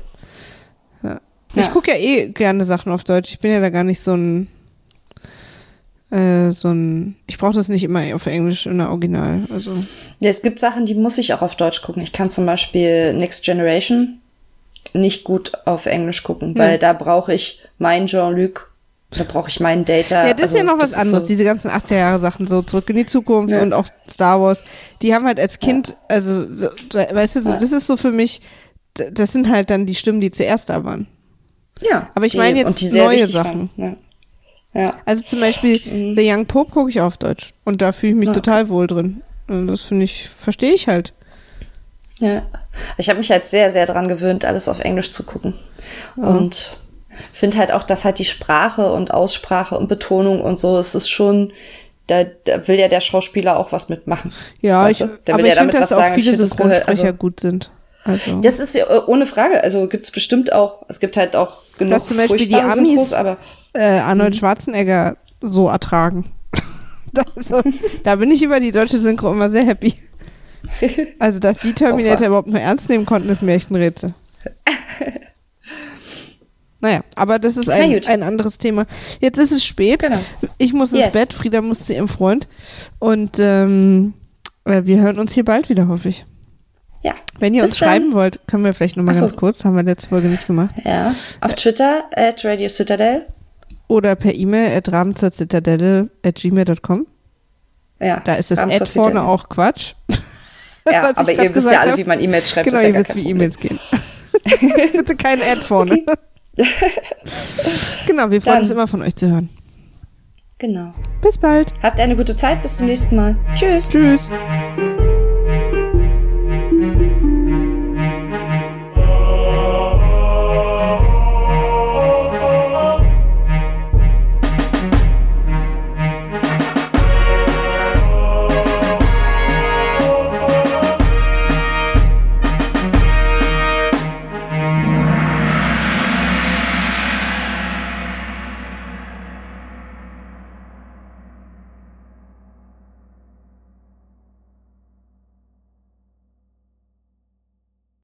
Ja. Ich gucke ja eh gerne Sachen auf Deutsch. Ich bin ja da gar nicht so ein äh, so ein. Ich brauche das nicht immer auf Englisch in der Original. Also. Ja, es gibt Sachen, die muss ich auch auf Deutsch gucken. Ich kann zum Beispiel Next Generation nicht gut auf Englisch gucken, hm. weil da brauche ich mein Jean-Luc da brauche ich meinen Data. Ja, das also, ist ja noch was anderes. So diese ganzen 80er Jahre Sachen, so zurück in die Zukunft ja. und auch Star Wars, die haben halt als Kind, ja. also, so, weißt du, so, das ist so für mich, das sind halt dann die Stimmen, die zuerst da waren. Ja. Aber ich meine jetzt neue Sachen. Ja. ja. Also zum Beispiel mhm. The Young Pope gucke ich auf Deutsch und da fühle ich mich ja. total wohl drin. Und das finde ich, verstehe ich halt. Ja. Ich habe mich halt sehr, sehr dran gewöhnt, alles auf Englisch zu gucken. Ja. Und finde halt auch, dass halt die Sprache und Aussprache und Betonung und so, es ist schon, da, da will ja der Schauspieler auch was mitmachen. Ja, ich, aber ich finde, dass auch viele Synchronsprecher also, gut sind. Also. Das ist ja äh, ohne Frage. Also gibt's bestimmt auch, es gibt halt auch genug Dass zum Beispiel die Amis Synchros, aber, äh, Arnold mhm. Schwarzenegger so ertragen. [laughs] also, da bin ich über die deutsche Synchro immer sehr happy. [laughs] Also, dass die Terminator überhaupt nur ernst nehmen konnten, ist mir echt ein Rätsel. [laughs] Naja, aber das ist ein, ein anderes Thema. Jetzt ist es spät. Genau. Ich muss ins yes. Bett, Frieda muss zu ihrem Freund. Und ähm, äh, wir hören uns hier bald wieder, hoffe ich. Ja. Wenn ihr uns schreiben wollt, können wir vielleicht nochmal so. ganz kurz, haben wir letzte Folge nicht gemacht. Ja. Auf Twitter at Radio Citadel. Oder per E-Mail at rabenzurzitadelle at gmail.com. Ja. Da ist das Ad vorne auch Quatsch. Ja, [laughs] aber ihr wisst ja alle, hab. wie man E-Mails schreibt. Genau, ihr ja wisst, wie E-Mails gehen. [laughs] Bitte kein Ad vorne. [laughs] genau, wir freuen Dann. uns immer von euch zu hören. Genau. Bis bald. Habt eine gute Zeit, bis zum nächsten Mal. Tschüss. Tschüss.